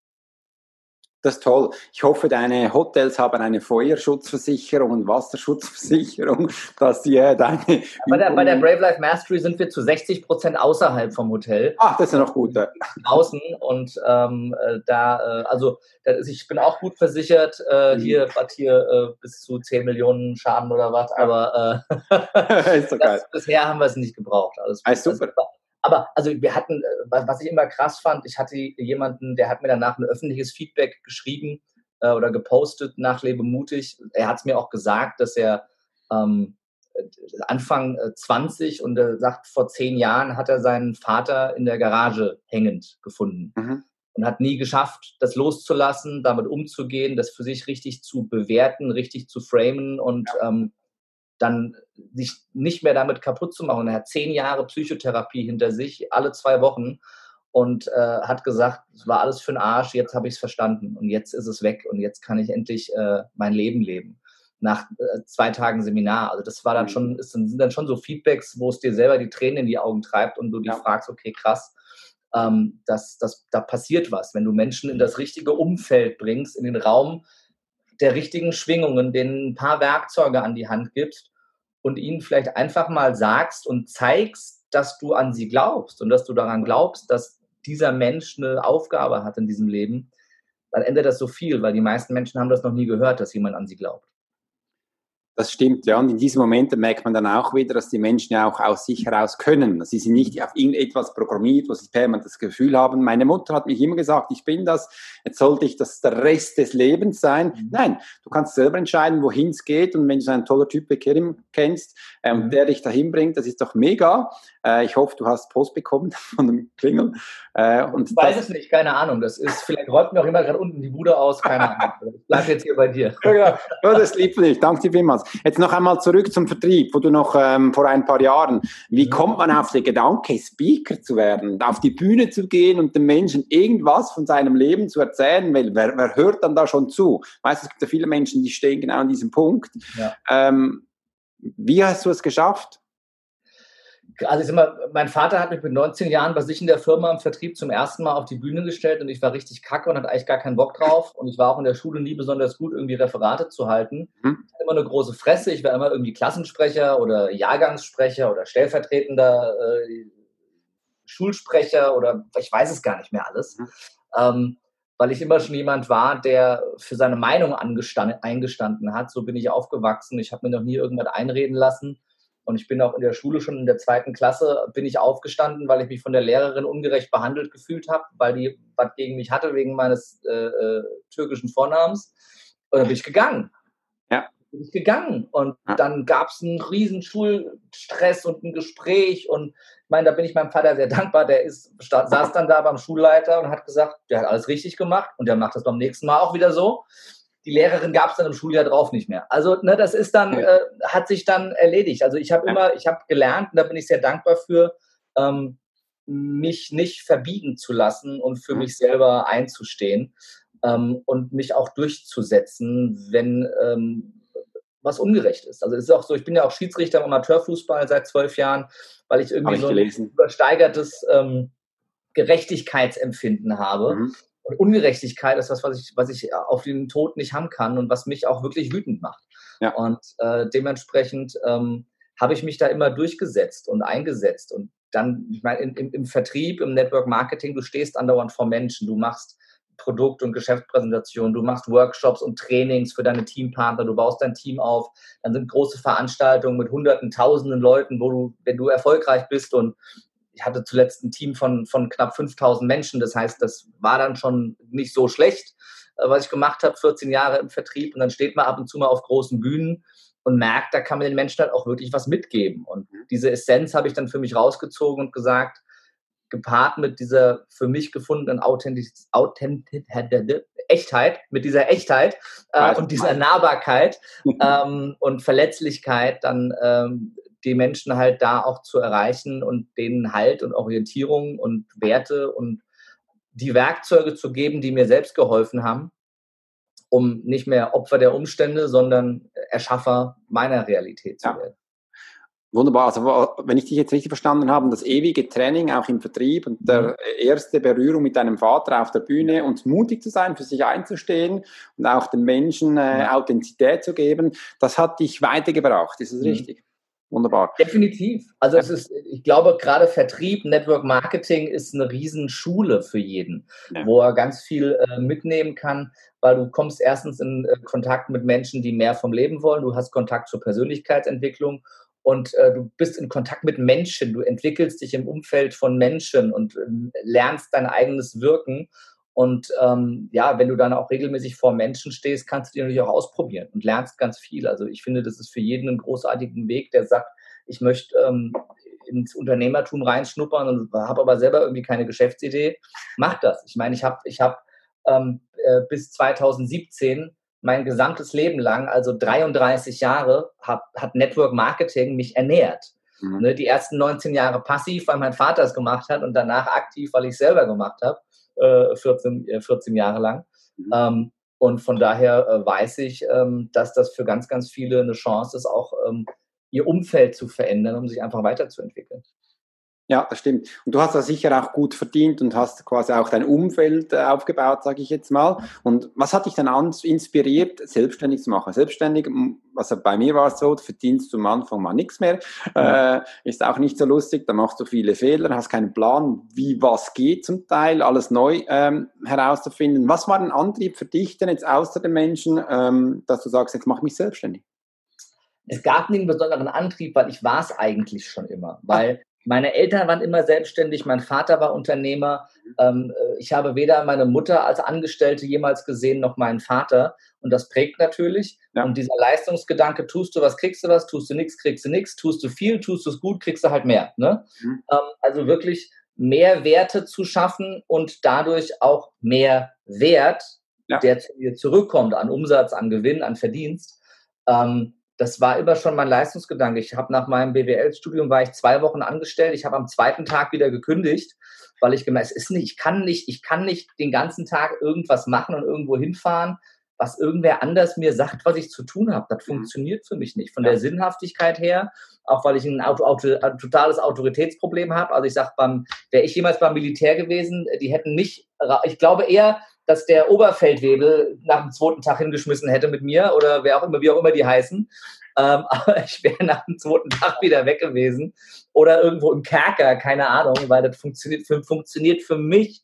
Das ist toll. Ich hoffe, deine Hotels haben eine Feuerschutzversicherung und Wasserschutzversicherung, dass die äh, deine. Bei der, bei der, Brave Life Mastery sind wir zu 60 Prozent außerhalb vom Hotel. Ach, das ist ja noch gut. Ja. Draußen und ähm, äh, da, äh, also da ist, ich bin auch gut versichert. Äh, mhm. Hier hat hier äh, bis zu 10 Millionen Schaden oder was, aber äh, ist so das, bisher haben wir es nicht gebraucht. Alles, ah, super. Also, aber also wir hatten, äh, was ich immer krass fand, ich hatte jemanden, der hat mir danach ein öffentliches Feedback geschrieben äh, oder gepostet nach Lebe mutig. Er hat es mir auch gesagt, dass er ähm, Anfang 20 äh, und er sagt, vor zehn Jahren hat er seinen Vater in der Garage hängend gefunden. Mhm. Und hat nie geschafft, das loszulassen, damit umzugehen, das für sich richtig zu bewerten, richtig zu framen und ja. ähm, dann sich nicht mehr damit kaputt zu machen. Er hat zehn Jahre Psychotherapie hinter sich, alle zwei Wochen und äh, hat gesagt, es war alles für den Arsch, jetzt habe ich es verstanden und jetzt ist es weg und jetzt kann ich endlich äh, mein Leben leben. Nach äh, zwei Tagen Seminar. Also das war dann mhm. schon, ist, sind dann schon so Feedbacks, wo es dir selber die Tränen in die Augen treibt und du dich ja. fragst, okay, krass, ähm, das, das, da passiert was. Wenn du Menschen in das richtige Umfeld bringst, in den Raum der richtigen Schwingungen, denen ein paar Werkzeuge an die Hand gibst, und ihnen vielleicht einfach mal sagst und zeigst, dass du an sie glaubst und dass du daran glaubst, dass dieser Mensch eine Aufgabe hat in diesem Leben, dann ändert das so viel, weil die meisten Menschen haben das noch nie gehört, dass jemand an sie glaubt. Das stimmt, ja. Und in diesen Momenten merkt man dann auch wieder, dass die Menschen ja auch aus sich heraus können. Sie sind nicht auf irgendetwas programmiert, wo sie permanent das Gefühl haben, meine Mutter hat mich immer gesagt, ich bin das, jetzt sollte ich das der Rest des Lebens sein. Mhm. Nein, du kannst selber entscheiden, wohin es geht. Und wenn du so einen tollen Typ kennst äh, mhm. und der dich dahin bringt, das ist doch mega. Äh, ich hoffe, du hast Post bekommen von dem Klingel. Äh, und ich weiß es nicht, keine Ahnung. Das ist, vielleicht räumt mir auch immer gerade unten die Bude aus, keine Ahnung. Ich bleibe jetzt hier bei dir. Ja, genau. ja, das liebt dich. Danke dir vielmals. Jetzt noch einmal zurück zum Vertrieb, wo du noch ähm, vor ein paar Jahren, wie kommt man auf den Gedanke, Speaker zu werden, auf die Bühne zu gehen und den Menschen irgendwas von seinem Leben zu erzählen? Weil wer, wer hört dann da schon zu? Weißt, es gibt ja viele Menschen, die stehen genau an diesem Punkt. Ja. Ähm, wie hast du es geschafft? Also ich sag mal, mein Vater hat mich mit 19 Jahren bei sich in der Firma im Vertrieb zum ersten Mal auf die Bühne gestellt und ich war richtig kacke und hatte eigentlich gar keinen Bock drauf. Und ich war auch in der Schule nie besonders gut, irgendwie Referate zu halten. Mhm. Ich hatte immer eine große Fresse. Ich war immer irgendwie Klassensprecher oder Jahrgangssprecher oder stellvertretender äh, Schulsprecher oder ich weiß es gar nicht mehr alles. Mhm. Ähm, weil ich immer schon jemand war, der für seine Meinung eingestanden hat. So bin ich aufgewachsen. Ich habe mir noch nie irgendwas einreden lassen und ich bin auch in der Schule schon in der zweiten Klasse, bin ich aufgestanden, weil ich mich von der Lehrerin ungerecht behandelt gefühlt habe, weil die was gegen mich hatte wegen meines äh, äh, türkischen Vornamens. Und dann bin ich gegangen. Ja. Bin ich gegangen. Und ja. dann gab es einen riesen Schulstress und ein Gespräch. Und ich meine, da bin ich meinem Vater sehr dankbar. Der ist, saß dann da beim Schulleiter und hat gesagt, der hat alles richtig gemacht und der macht das beim nächsten Mal auch wieder so die Lehrerin gab es dann im Schuljahr drauf nicht mehr. Also ne, das ist dann, äh, hat sich dann erledigt. Also ich habe immer, ich habe gelernt, und da bin ich sehr dankbar für, ähm, mich nicht verbiegen zu lassen und für mich selber einzustehen ähm, und mich auch durchzusetzen, wenn ähm, was ungerecht ist. Also es ist auch so, ich bin ja auch Schiedsrichter im Amateurfußball seit zwölf Jahren, weil ich irgendwie ich so ein gelesen. übersteigertes ähm, Gerechtigkeitsempfinden habe. Mhm. Und Ungerechtigkeit ist das, was ich, was ich auf den Tod nicht haben kann und was mich auch wirklich wütend macht. Ja. Und äh, dementsprechend ähm, habe ich mich da immer durchgesetzt und eingesetzt. Und dann, ich meine, im, im Vertrieb, im Network Marketing, du stehst andauernd vor Menschen, du machst Produkt- und Geschäftspräsentationen, du machst Workshops und Trainings für deine Teampartner, du baust dein Team auf, dann sind große Veranstaltungen mit hunderten, tausenden Leuten, wo du, wenn du erfolgreich bist und ich hatte zuletzt ein Team von, von knapp 5000 Menschen. Das heißt, das war dann schon nicht so schlecht, äh, was ich gemacht habe, 14 Jahre im Vertrieb. Und dann steht man ab und zu mal auf großen Bühnen und merkt, da kann man den Menschen halt auch wirklich was mitgeben. Und mhm. diese Essenz habe ich dann für mich rausgezogen und gesagt, gepaart mit dieser für mich gefundenen Authentiz Authentiz Echtheit, mit dieser Echtheit äh, und dieser Nahbarkeit ähm, und Verletzlichkeit dann ähm, die Menschen halt da auch zu erreichen und denen Halt und Orientierung und Werte und die Werkzeuge zu geben, die mir selbst geholfen haben, um nicht mehr Opfer der Umstände, sondern Erschaffer meiner Realität zu werden. Wunderbar. Also, wenn ich dich jetzt richtig verstanden habe, das ewige Training auch im Vertrieb und der mhm. erste Berührung mit deinem Vater auf der Bühne und mutig zu sein, für sich einzustehen und auch den Menschen äh, Authentizität zu geben, das hat dich weitergebracht. Ist das mhm. Wunderbar. Definitiv. Also ja. es ist, ich glaube, gerade Vertrieb, Network Marketing ist eine Riesenschule für jeden, ja. wo er ganz viel äh, mitnehmen kann, weil du kommst erstens in äh, Kontakt mit Menschen, die mehr vom Leben wollen. Du hast Kontakt zur Persönlichkeitsentwicklung und äh, du bist in Kontakt mit Menschen. Du entwickelst dich im Umfeld von Menschen und äh, lernst dein eigenes Wirken. Und ähm, ja, wenn du dann auch regelmäßig vor Menschen stehst, kannst du die natürlich auch ausprobieren und lernst ganz viel. Also ich finde, das ist für jeden ein großartigen Weg, der sagt, ich möchte ähm, ins Unternehmertum reinschnuppern und habe aber selber irgendwie keine Geschäftsidee. Mach das. Ich meine, ich habe ich hab, ähm, äh, bis 2017 mein gesamtes Leben lang, also 33 Jahre, hab, hat Network Marketing mich ernährt. Mhm. Ne, die ersten 19 Jahre passiv, weil mein Vater es gemacht hat und danach aktiv, weil ich es selber gemacht habe äh, 14, 14 äh, Jahre lang. Mhm. Ähm, und von daher äh, weiß ich, ähm, dass das für ganz, ganz viele eine Chance ist, auch ähm, ihr Umfeld zu verändern, um sich einfach weiterzuentwickeln. Ja, das stimmt. Und du hast da sicher auch gut verdient und hast quasi auch dein Umfeld äh, aufgebaut, sage ich jetzt mal. Und was hat dich dann inspiriert, selbstständig zu machen? Selbstständig, also bei mir war es so, du verdienst du am Anfang mal nichts mehr, ja. äh, ist auch nicht so lustig, da machst du viele Fehler, hast keinen Plan, wie was geht zum Teil, alles neu ähm, herauszufinden. Was war ein Antrieb für dich denn jetzt außer den Menschen, ähm, dass du sagst, jetzt mach mich selbstständig? Es gab einen besonderen Antrieb, weil ich war es eigentlich schon immer. Weil meine Eltern waren immer selbstständig, mein Vater war Unternehmer. Ähm, äh, ich habe weder meine Mutter als Angestellte jemals gesehen, noch meinen Vater. Und das prägt natürlich. Ja. Und dieser Leistungsgedanke, tust du was, kriegst du was, tust du nichts, kriegst du nichts, tust du viel, tust du es gut, kriegst du halt mehr. Ne? Mhm. Ähm, also wirklich mehr Werte zu schaffen und dadurch auch mehr Wert, ja. der zu dir zurückkommt an Umsatz, an Gewinn, an Verdienst. Ähm, das war immer schon mein Leistungsgedanke. Ich habe nach meinem BWL-Studium war ich zwei Wochen angestellt. Ich habe am zweiten Tag wieder gekündigt, weil ich gemerkt, es ist nicht, ich kann nicht, ich kann nicht den ganzen Tag irgendwas machen und irgendwo hinfahren, was irgendwer anders mir sagt, was ich zu tun habe. Das mhm. funktioniert für mich nicht. Von ja. der Sinnhaftigkeit her, auch weil ich ein, Auto, Auto, ein totales Autoritätsproblem habe. Also ich sage, wäre ich jemals beim Militär gewesen, die hätten mich, ich glaube eher, dass der Oberfeldwebel nach dem zweiten Tag hingeschmissen hätte mit mir oder wer auch immer, wie auch immer die heißen. Ähm, aber ich wäre nach dem zweiten Tag wieder weg gewesen oder irgendwo im Kerker, keine Ahnung, weil das funktioniert für, funktioniert für mich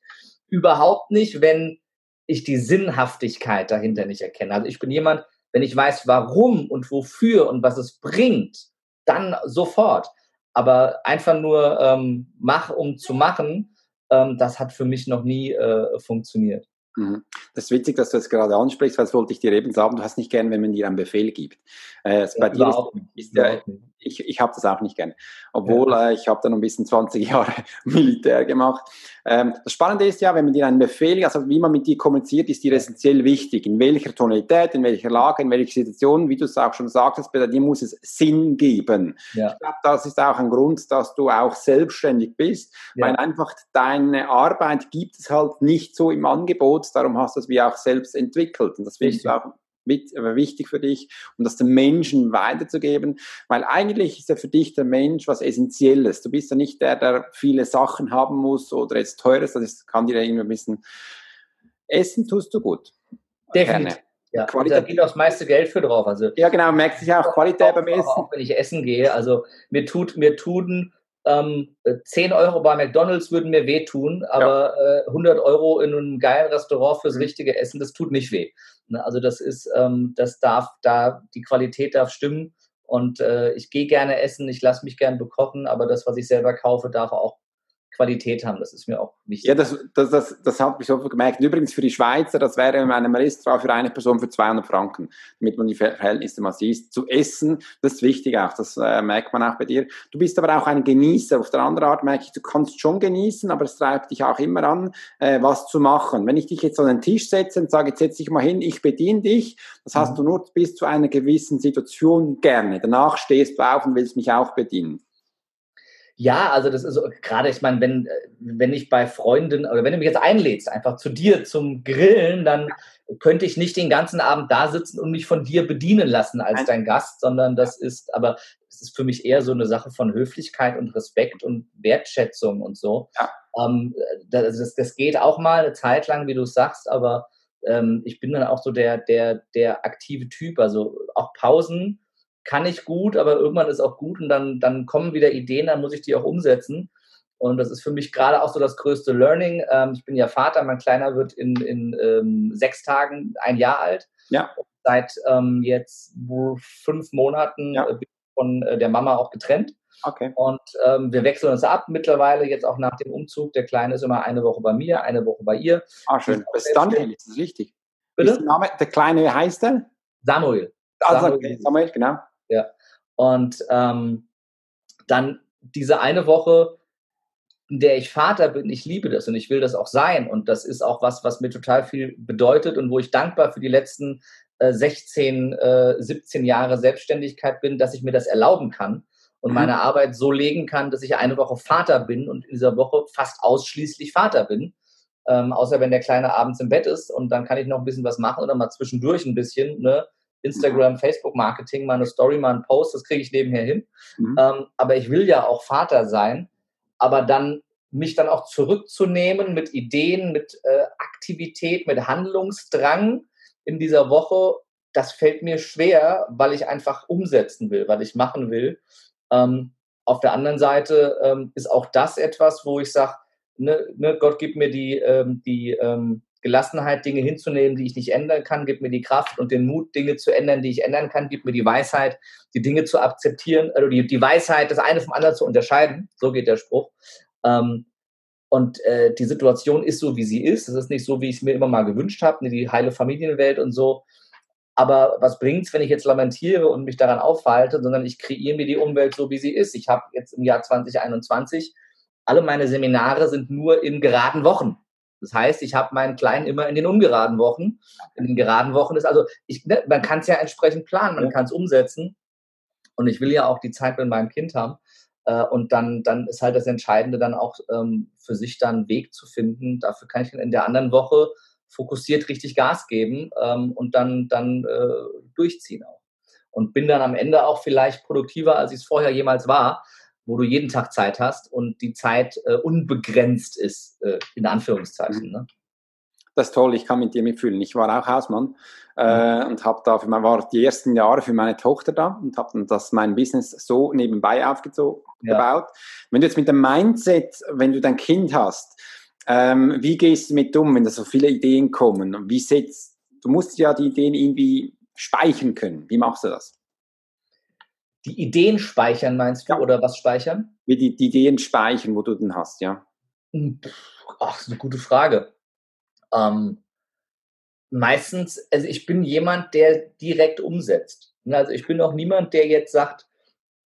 überhaupt nicht, wenn ich die Sinnhaftigkeit dahinter nicht erkenne. Also ich bin jemand, wenn ich weiß, warum und wofür und was es bringt, dann sofort. Aber einfach nur ähm, mach, um zu machen, ähm, das hat für mich noch nie äh, funktioniert. Mhm. Das ist witzig, dass du das gerade ansprichst, weil das wollte ich dir eben sagen, du hast nicht gern, wenn man dir einen Befehl gibt. Äh, bei dir ist, ist der, ich, ich habe das auch nicht gern. Obwohl ja. äh, ich habe dann ein bisschen 20 Jahre Militär gemacht. Ähm, das Spannende ist ja, wenn man dir einen Befehl, also wie man mit dir kommuniziert, ist dir essentiell wichtig. In welcher Tonalität, in welcher Lage, in welcher Situation, wie du es auch schon sagtest, bei dir muss es Sinn geben. Ja. Ich glaube, das ist auch ein Grund, dass du auch selbstständig bist, ja. weil einfach deine Arbeit gibt es halt nicht so im Angebot, darum hast du es wie auch selbst entwickelt. Und das finde ich auch wichtig für dich, um das den Menschen weiterzugeben, weil eigentlich ist ja für dich der Mensch was Essentielles. Du bist ja nicht der, der viele Sachen haben muss oder jetzt teures, das kann dir ja irgendwie ein bisschen Essen tust du gut. Definitiv. Ja, Qualität. da geht auch das meiste Geld für drauf. Also, ja, genau, merkt sich auch Qualität beim Essen. Auch wenn ich essen gehe, also mir tut, mir tun ähm, 10 Euro bei McDonalds würden mir wehtun, aber ja. äh, 100 Euro in einem geilen Restaurant fürs mhm. richtige Essen, das tut nicht weh. Ne? Also das ist, ähm, das darf da, die Qualität darf stimmen und äh, ich gehe gerne essen, ich lasse mich gerne bekochen, aber das, was ich selber kaufe, darf auch Qualität haben. Das ist mir auch wichtig. Ja, das, das, das, das habe ich so gemerkt. übrigens für die Schweizer, das wäre in einem Restaurant für eine Person für 200 Franken, damit man die Verhältnisse mal sieht. Zu essen, das ist wichtig auch, das äh, merkt man auch bei dir. Du bist aber auch ein Genießer. Auf der anderen Art merke ich, du kannst schon genießen, aber es treibt dich auch immer an, äh, was zu machen. Wenn ich dich jetzt an den Tisch setze und sage, jetzt setz dich mal hin, ich bediene dich, das hast mhm. du nur bis zu einer gewissen Situation gerne. Danach stehst du auf und willst mich auch bedienen. Ja, also das ist gerade, ich meine, wenn, wenn ich bei Freunden oder wenn du mich jetzt einlädst, einfach zu dir zum Grillen, dann könnte ich nicht den ganzen Abend da sitzen und mich von dir bedienen lassen als dein Gast, sondern das ist, aber es ist für mich eher so eine Sache von Höflichkeit und Respekt und Wertschätzung und so. Ja. Ähm, das, das geht auch mal eine Zeit lang, wie du sagst, aber ähm, ich bin dann auch so der, der, der aktive Typ, also auch Pausen kann ich gut, aber irgendwann ist auch gut und dann, dann kommen wieder Ideen, dann muss ich die auch umsetzen. Und das ist für mich gerade auch so das größte Learning. Ähm, ich bin ja Vater, mein Kleiner wird in, in ähm, sechs Tagen ein Jahr alt. Ja. Seit ähm, jetzt fünf Monaten ja. bin ich von äh, der Mama auch getrennt. Okay. Und ähm, wir wechseln uns ab mittlerweile, jetzt auch nach dem Umzug. Der Kleine ist immer eine Woche bei mir, eine Woche bei ihr. Ah, schön. Das ist richtig? Bitte? Ist der, Name, der Kleine, heißt er? Samuel. Also, Samuel, Samuel genau. Ja. Und ähm, dann diese eine Woche, in der ich Vater bin, ich liebe das und ich will das auch sein. Und das ist auch was, was mir total viel bedeutet und wo ich dankbar für die letzten äh, 16, äh, 17 Jahre Selbstständigkeit bin, dass ich mir das erlauben kann und mhm. meine Arbeit so legen kann, dass ich eine Woche Vater bin und in dieser Woche fast ausschließlich Vater bin. Ähm, außer wenn der Kleine abends im Bett ist und dann kann ich noch ein bisschen was machen oder mal zwischendurch ein bisschen, ne? Instagram, Facebook-Marketing, mal eine Story, mal einen Post, das kriege ich nebenher hin. Mhm. Ähm, aber ich will ja auch Vater sein, aber dann mich dann auch zurückzunehmen mit Ideen, mit äh, Aktivität, mit Handlungsdrang in dieser Woche, das fällt mir schwer, weil ich einfach umsetzen will, weil ich machen will. Ähm, auf der anderen Seite ähm, ist auch das etwas, wo ich sage, ne, ne, Gott gibt mir die, ähm, die ähm, Gelassenheit, Dinge hinzunehmen, die ich nicht ändern kann, gibt mir die Kraft und den Mut, Dinge zu ändern, die ich ändern kann, gibt mir die Weisheit, die Dinge zu akzeptieren, also die, die Weisheit, das eine vom anderen zu unterscheiden. So geht der Spruch. Ähm, und äh, die Situation ist so, wie sie ist. Es ist nicht so, wie ich es mir immer mal gewünscht habe, ne, die heile Familienwelt und so. Aber was bringt es, wenn ich jetzt lamentiere und mich daran aufhalte, sondern ich kreiere mir die Umwelt so, wie sie ist. Ich habe jetzt im Jahr 2021 alle meine Seminare sind nur in geraden Wochen. Das heißt, ich habe meinen Kleinen immer in den ungeraden Wochen. In den geraden Wochen ist also, ich, ne, man kann es ja entsprechend planen, man kann es umsetzen. Und ich will ja auch die Zeit mit meinem Kind haben. Äh, und dann, dann ist halt das Entscheidende, dann auch ähm, für sich dann einen Weg zu finden. Dafür kann ich in der anderen Woche fokussiert richtig Gas geben ähm, und dann, dann äh, durchziehen auch. Und bin dann am Ende auch vielleicht produktiver, als ich es vorher jemals war, wo du jeden Tag Zeit hast und die Zeit äh, unbegrenzt ist, äh, in Anführungszeichen. Ne? Das ist toll, ich kann mit dir mitfühlen. Ich war auch Hausmann äh, und habe da, für, war die ersten Jahre für meine Tochter da und habe dann das mein Business so nebenbei aufgebaut. Ja. Wenn du jetzt mit dem Mindset, wenn du dein Kind hast, ähm, wie gehst du mit um, wenn da so viele Ideen kommen? Wie setzt, du musst ja die Ideen irgendwie speichern können. Wie machst du das? Die Ideen speichern, meinst du? Ja. Oder was speichern? Wie die, die, Ideen speichern, wo du den hast, ja. Hm, ach, das ist eine gute Frage. Ähm, meistens, also ich bin jemand, der direkt umsetzt. Also ich bin auch niemand, der jetzt sagt,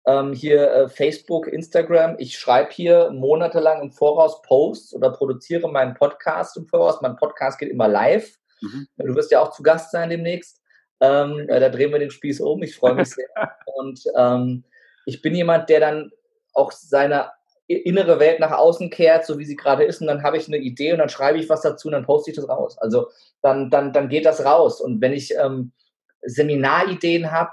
ähm, hier äh, Facebook, Instagram, ich schreibe hier monatelang im Voraus Posts oder produziere meinen Podcast im Voraus. Mein Podcast geht immer live. Mhm. Du wirst ja auch zu Gast sein demnächst. Ähm, äh, da drehen wir den Spieß um. Ich freue mich sehr. Und ähm, ich bin jemand, der dann auch seine innere Welt nach außen kehrt, so wie sie gerade ist, und dann habe ich eine Idee und dann schreibe ich was dazu und dann poste ich das raus. Also dann, dann, dann geht das raus. Und wenn ich ähm, Seminarideen habe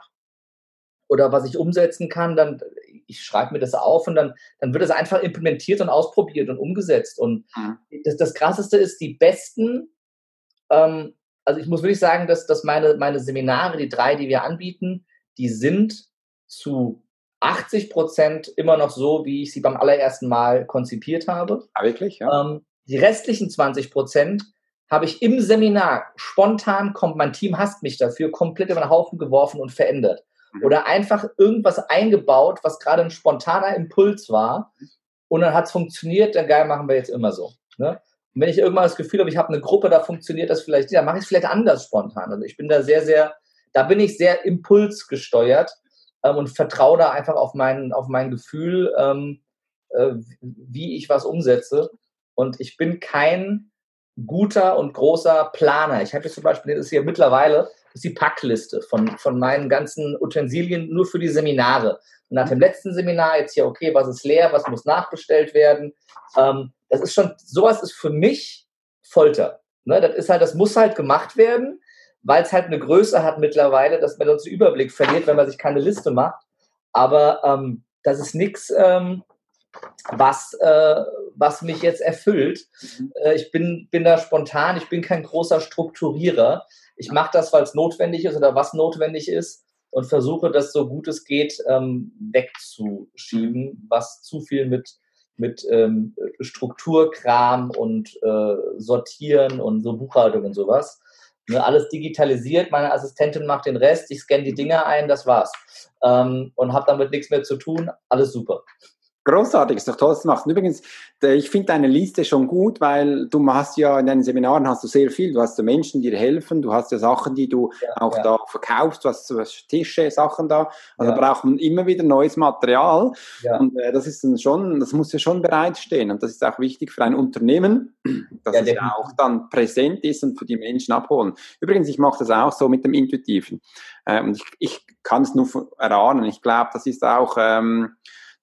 oder was ich umsetzen kann, dann ich schreibe mir das auf und dann, dann wird es einfach implementiert und ausprobiert und umgesetzt. Und mhm. das, das Krasseste ist, die besten ähm, also ich muss wirklich sagen, dass, dass meine, meine Seminare, die drei, die wir anbieten, die sind zu 80 Prozent immer noch so, wie ich sie beim allerersten Mal konzipiert habe. Ah, wirklich? Ja. Ähm, die restlichen 20 Prozent habe ich im Seminar spontan, kommt, mein Team hasst mich dafür, komplett über den Haufen geworfen und verändert. Mhm. Oder einfach irgendwas eingebaut, was gerade ein spontaner Impuls war. und dann hat es funktioniert, dann geil, machen wir jetzt immer so. Ne? Und wenn ich irgendwann das Gefühl habe, ich habe eine Gruppe, da funktioniert das vielleicht, dann mache ich es vielleicht anders spontan. Also ich bin da sehr, sehr, da bin ich sehr impulsgesteuert ähm, und vertraue da einfach auf mein, auf mein Gefühl, ähm, äh, wie ich was umsetze. Und ich bin kein guter und großer Planer. Ich habe jetzt zum Beispiel, das ist hier mittlerweile, ist die Packliste von, von meinen ganzen Utensilien nur für die Seminare. Und nach dem letzten Seminar jetzt hier, okay, was ist leer, was muss nachbestellt werden. Ähm, das ist schon, sowas ist für mich Folter. Ne? Das ist halt, das muss halt gemacht werden, weil es halt eine Größe hat mittlerweile, dass man sonst den Überblick verliert, wenn man sich keine Liste macht. Aber ähm, das ist nichts, ähm, was, äh, was mich jetzt erfüllt. Mhm. Äh, ich bin, bin da spontan, ich bin kein großer Strukturierer. Ich mache das, weil es notwendig ist oder was notwendig ist und versuche das so gut es geht ähm, wegzuschieben, was zu viel mit, mit ähm, Strukturkram und äh, Sortieren und so Buchhaltung und sowas. Ne, alles digitalisiert, meine Assistentin macht den Rest, ich scanne die Dinger ein, das war's. Ähm, und habe damit nichts mehr zu tun, alles super. Großartig, ist doch toll, was du machst. übrigens, ich finde deine Liste schon gut, weil du hast ja in deinen Seminaren hast du sehr viel. Du hast ja Menschen, die dir helfen, du hast ja Sachen, die du ja, auch ja. da verkaufst, du hast so Tische, Sachen da. Also ja. brauchen immer wieder neues Material. Und äh, das ist dann schon, das muss ja schon bereitstehen. Und das ist auch wichtig für ein Unternehmen, dass es ja auch dann präsent ist und für die Menschen abholen. Übrigens, ich mache das auch so mit dem Intuitiven. Äh, und ich, ich kann es nur erahnen. Ich glaube, das ist auch. Ähm,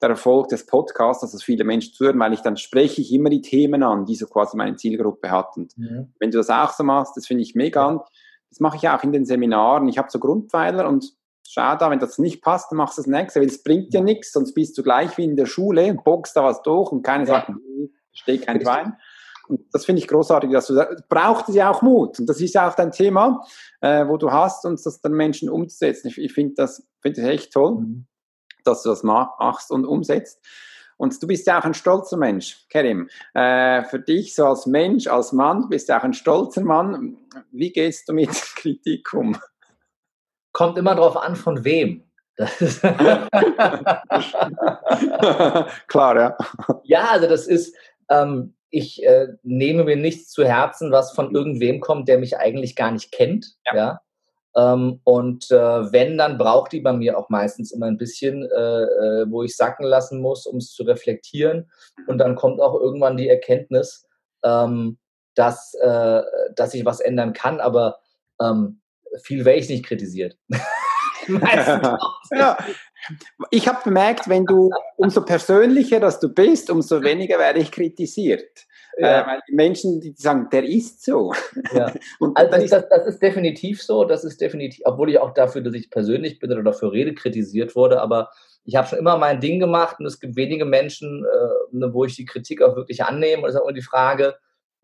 der Erfolg des Podcasts, dass das viele Menschen zuhören, weil ich dann spreche ich immer die Themen an, die so quasi meine Zielgruppe hat. Und mhm. wenn du das auch so machst, das finde ich mega. Ja. Das mache ich auch in den Seminaren. Ich habe so Grundpfeiler und schau da, wenn das nicht passt, dann machst du das nächste, weil es bringt dir nichts, sonst bist du gleich wie in der Schule, bockst da was durch und keine ja. sagt, steht kein Schwein. Und das finde ich großartig, dass du braucht es ja auch Mut. Und das ist ja auch dein Thema, äh, wo du hast, uns das den Menschen umzusetzen. Ich, ich finde das, find das echt toll. Mhm dass du das machst und umsetzt. Und du bist ja auch ein stolzer Mensch, Kerim. Äh, für dich so als Mensch, als Mann, bist du auch ein stolzer Mann. Wie gehst du mit Kritik um? Kommt immer darauf an, von wem. Klar, ja. Ja, also das ist, ähm, ich äh, nehme mir nichts zu Herzen, was von irgendwem kommt, der mich eigentlich gar nicht kennt. Ja. ja? Ähm, und äh, wenn, dann braucht die bei mir auch meistens immer ein bisschen, äh, äh, wo ich sacken lassen muss, um es zu reflektieren. Und dann kommt auch irgendwann die Erkenntnis, ähm, dass, äh, dass ich was ändern kann, aber ähm, viel werde ich nicht kritisiert. ja. Ich habe bemerkt, wenn du umso persönlicher dass du bist, umso weniger werde ich kritisiert. Ja. Äh, weil die Menschen, die sagen, der ist so. Ja. also das, das, ist definitiv so, das ist definitiv, obwohl ich auch dafür, dass ich persönlich bin oder dafür rede, kritisiert wurde, aber ich habe schon immer mein Ding gemacht und es gibt wenige Menschen, äh, ne, wo ich die Kritik auch wirklich annehme. Und es ist auch immer die Frage,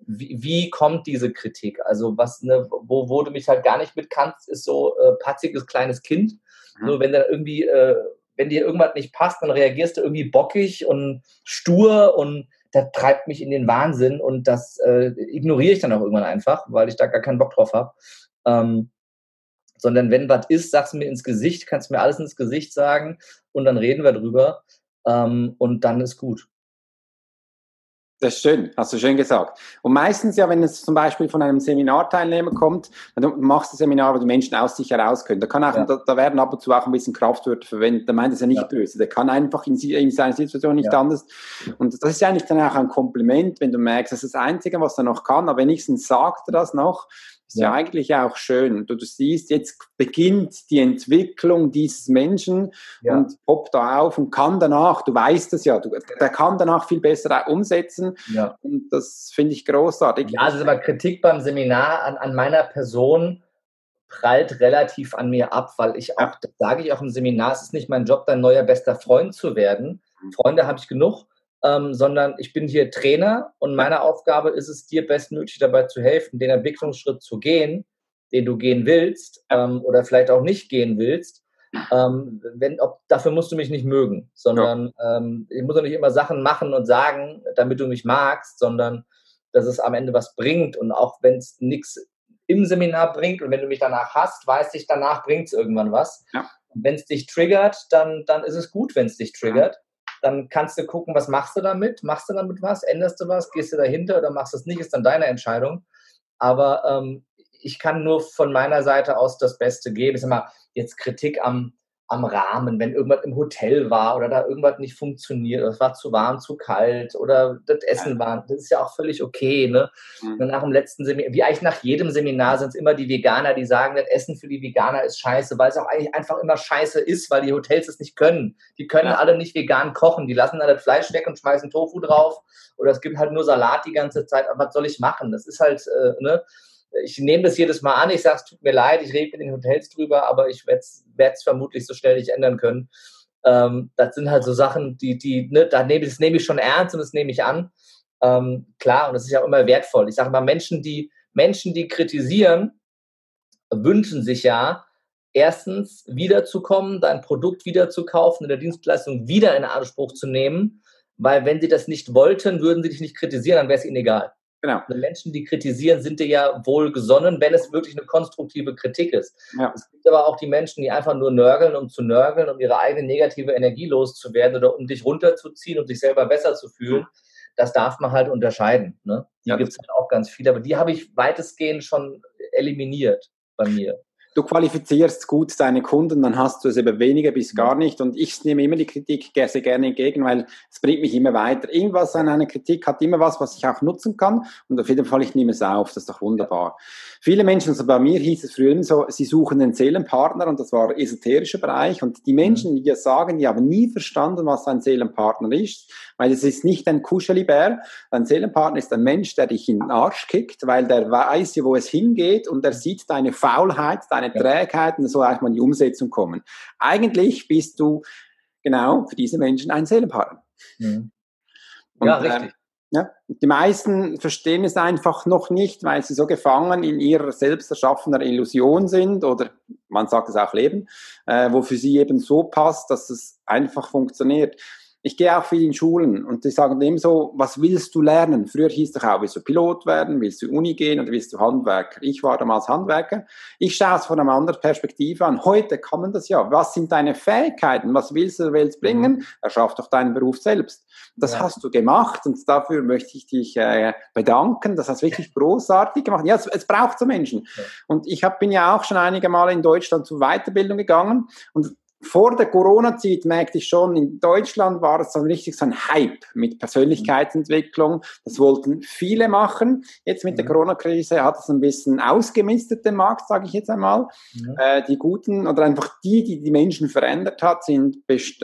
wie, wie kommt diese Kritik? Also was, ne, wo, wo du mich halt gar nicht mit kannst, ist so äh, patziges kleines Kind. Mhm. So, wenn dann irgendwie, äh, wenn dir irgendwas nicht passt, dann reagierst du irgendwie bockig und stur und das treibt mich in den Wahnsinn und das äh, ignoriere ich dann auch irgendwann einfach, weil ich da gar keinen Bock drauf habe. Ähm, sondern wenn was ist, sag's mir ins Gesicht, kannst mir alles ins Gesicht sagen und dann reden wir drüber ähm, und dann ist gut. Das ist schön, hast du schön gesagt. Und meistens ja, wenn es zum Beispiel von einem Seminarteilnehmer kommt, dann machst du Seminar, wo die Menschen aus sich heraus können. Da, kann auch, ja. da, da, werden ab und zu auch ein bisschen Kraftwörter verwendet. Der meint es ja nicht ja. böse. Der kann einfach in, in seiner Situation nicht ja. anders. Und das ist ja eigentlich dann auch ein Kompliment, wenn du merkst, das ist das Einzige, was er noch kann. Aber wenigstens sagt er das noch ist ja. ja eigentlich auch schön. Du, du, siehst, jetzt beginnt die Entwicklung dieses Menschen ja. und poppt da auf und kann danach, du weißt es ja, du, der kann danach viel besser umsetzen. Ja. Und das finde ich großartig. Ja, also aber Kritik beim Seminar an, an meiner Person prallt relativ an mir ab, weil ich auch, das sage ich auch im Seminar, es ist nicht mein Job, dein neuer bester Freund zu werden. Mhm. Freunde habe ich genug ähm, sondern ich bin hier Trainer und meine Aufgabe ist es, dir bestmöglich dabei zu helfen, den Entwicklungsschritt zu gehen, den du gehen willst ähm, oder vielleicht auch nicht gehen willst. Ähm, wenn, ob, dafür musst du mich nicht mögen, sondern ja. ähm, ich muss ja nicht immer Sachen machen und sagen, damit du mich magst, sondern dass es am Ende was bringt und auch wenn es nichts im Seminar bringt und wenn du mich danach hast, weiß ich, danach bringt es irgendwann was. Ja. Wenn es dich triggert, dann, dann ist es gut, wenn es dich triggert. Dann kannst du gucken, was machst du damit? Machst du damit was? Änderst du was? Gehst du dahinter oder machst du es nicht? Ist dann deine Entscheidung. Aber ähm, ich kann nur von meiner Seite aus das Beste geben. Ich sag mal, jetzt Kritik am, am Rahmen, wenn irgendwas im Hotel war oder da irgendwas nicht funktioniert, oder es war zu warm, zu kalt oder das Essen war, das ist ja auch völlig okay. Ne? Mhm. Nach dem letzten Seminar, wie eigentlich nach jedem Seminar sind es immer die Veganer, die sagen, das Essen für die Veganer ist scheiße, weil es auch eigentlich einfach immer scheiße ist, weil die Hotels es nicht können. Die können ja. alle nicht vegan kochen, die lassen da das Fleisch weg und schmeißen Tofu drauf oder es gibt halt nur Salat die ganze Zeit, aber was soll ich machen? Das ist halt, äh, ne? Ich nehme das jedes Mal an, ich sage, es tut mir leid, ich rede mit den Hotels drüber, aber ich werde es vermutlich so schnell nicht ändern können. Ähm, das sind halt so Sachen, die, die, ne, da nehme, das nehme ich schon ernst und das nehme ich an. Ähm, klar, und das ist ja auch immer wertvoll. Ich sage mal, Menschen, die, Menschen, die kritisieren, wünschen sich ja, erstens wiederzukommen, dein Produkt wieder zu kaufen, in der Dienstleistung wieder in Anspruch zu nehmen, weil wenn sie das nicht wollten, würden sie dich nicht kritisieren, dann wäre es ihnen egal. Genau. Menschen, die kritisieren, sind dir ja wohl gesonnen, wenn es wirklich eine konstruktive Kritik ist. Ja. Es gibt aber auch die Menschen, die einfach nur nörgeln, um zu nörgeln, um ihre eigene negative Energie loszuwerden oder um dich runterzuziehen, um sich selber besser zu fühlen. Das darf man halt unterscheiden. Ne? Die ja. gibt es halt auch ganz viele, aber die habe ich weitestgehend schon eliminiert bei mir du qualifizierst gut deine Kunden, dann hast du es eben weniger bis gar nicht. Und ich nehme immer die Kritik sehr gerne entgegen, weil es bringt mich immer weiter. Irgendwas an einer Kritik hat immer was, was ich auch nutzen kann. Und auf jeden Fall, ich nehme es auf. Das ist doch wunderbar. Viele Menschen, also bei mir hieß es früher so, sie suchen den Seelenpartner und das war der esoterische Bereich. Und die Menschen, die das sagen, die haben nie verstanden, was ein Seelenpartner ist, weil es ist nicht ein Kuschelibär. Ein Seelenpartner ist ein Mensch, der dich in den Arsch kickt, weil der weiß, wo es hingeht und er sieht deine Faulheit, deine Trägheit und so erstmal in die Umsetzung kommen. Eigentlich bist du genau für diese Menschen ein Seelenpartner. Mhm. ja, und, richtig. Ähm, ja, die meisten verstehen es einfach noch nicht, weil sie so gefangen in ihrer selbst erschaffener Illusion sind oder man sagt es auch Leben, äh, wo für sie eben so passt, dass es einfach funktioniert ich gehe auch viel in Schulen und die sagen dem so, was willst du lernen? Früher hieß es auch, willst du Pilot werden, willst du Uni gehen oder willst du Handwerker? Ich war damals Handwerker. Ich schaue es von einer anderen Perspektive an. Heute kann man das ja. Was sind deine Fähigkeiten? Was willst du der Welt bringen? Mhm. Erschaff doch deinen Beruf selbst. Das ja. hast du gemacht und dafür möchte ich dich äh, bedanken. Das hast du wirklich großartig gemacht. Ja, es, es braucht so Menschen. Ja. Und ich hab, bin ja auch schon einige Male in Deutschland zur Weiterbildung gegangen und vor der Corona-Zeit merkte ich schon, in Deutschland war es dann richtig so ein Hype mit Persönlichkeitsentwicklung. Das wollten viele machen. Jetzt mit der mhm. Corona-Krise hat es ein bisschen ausgemistet, den Markt, sage ich jetzt einmal. Mhm. Äh, die Guten oder einfach die, die die Menschen verändert hat, sind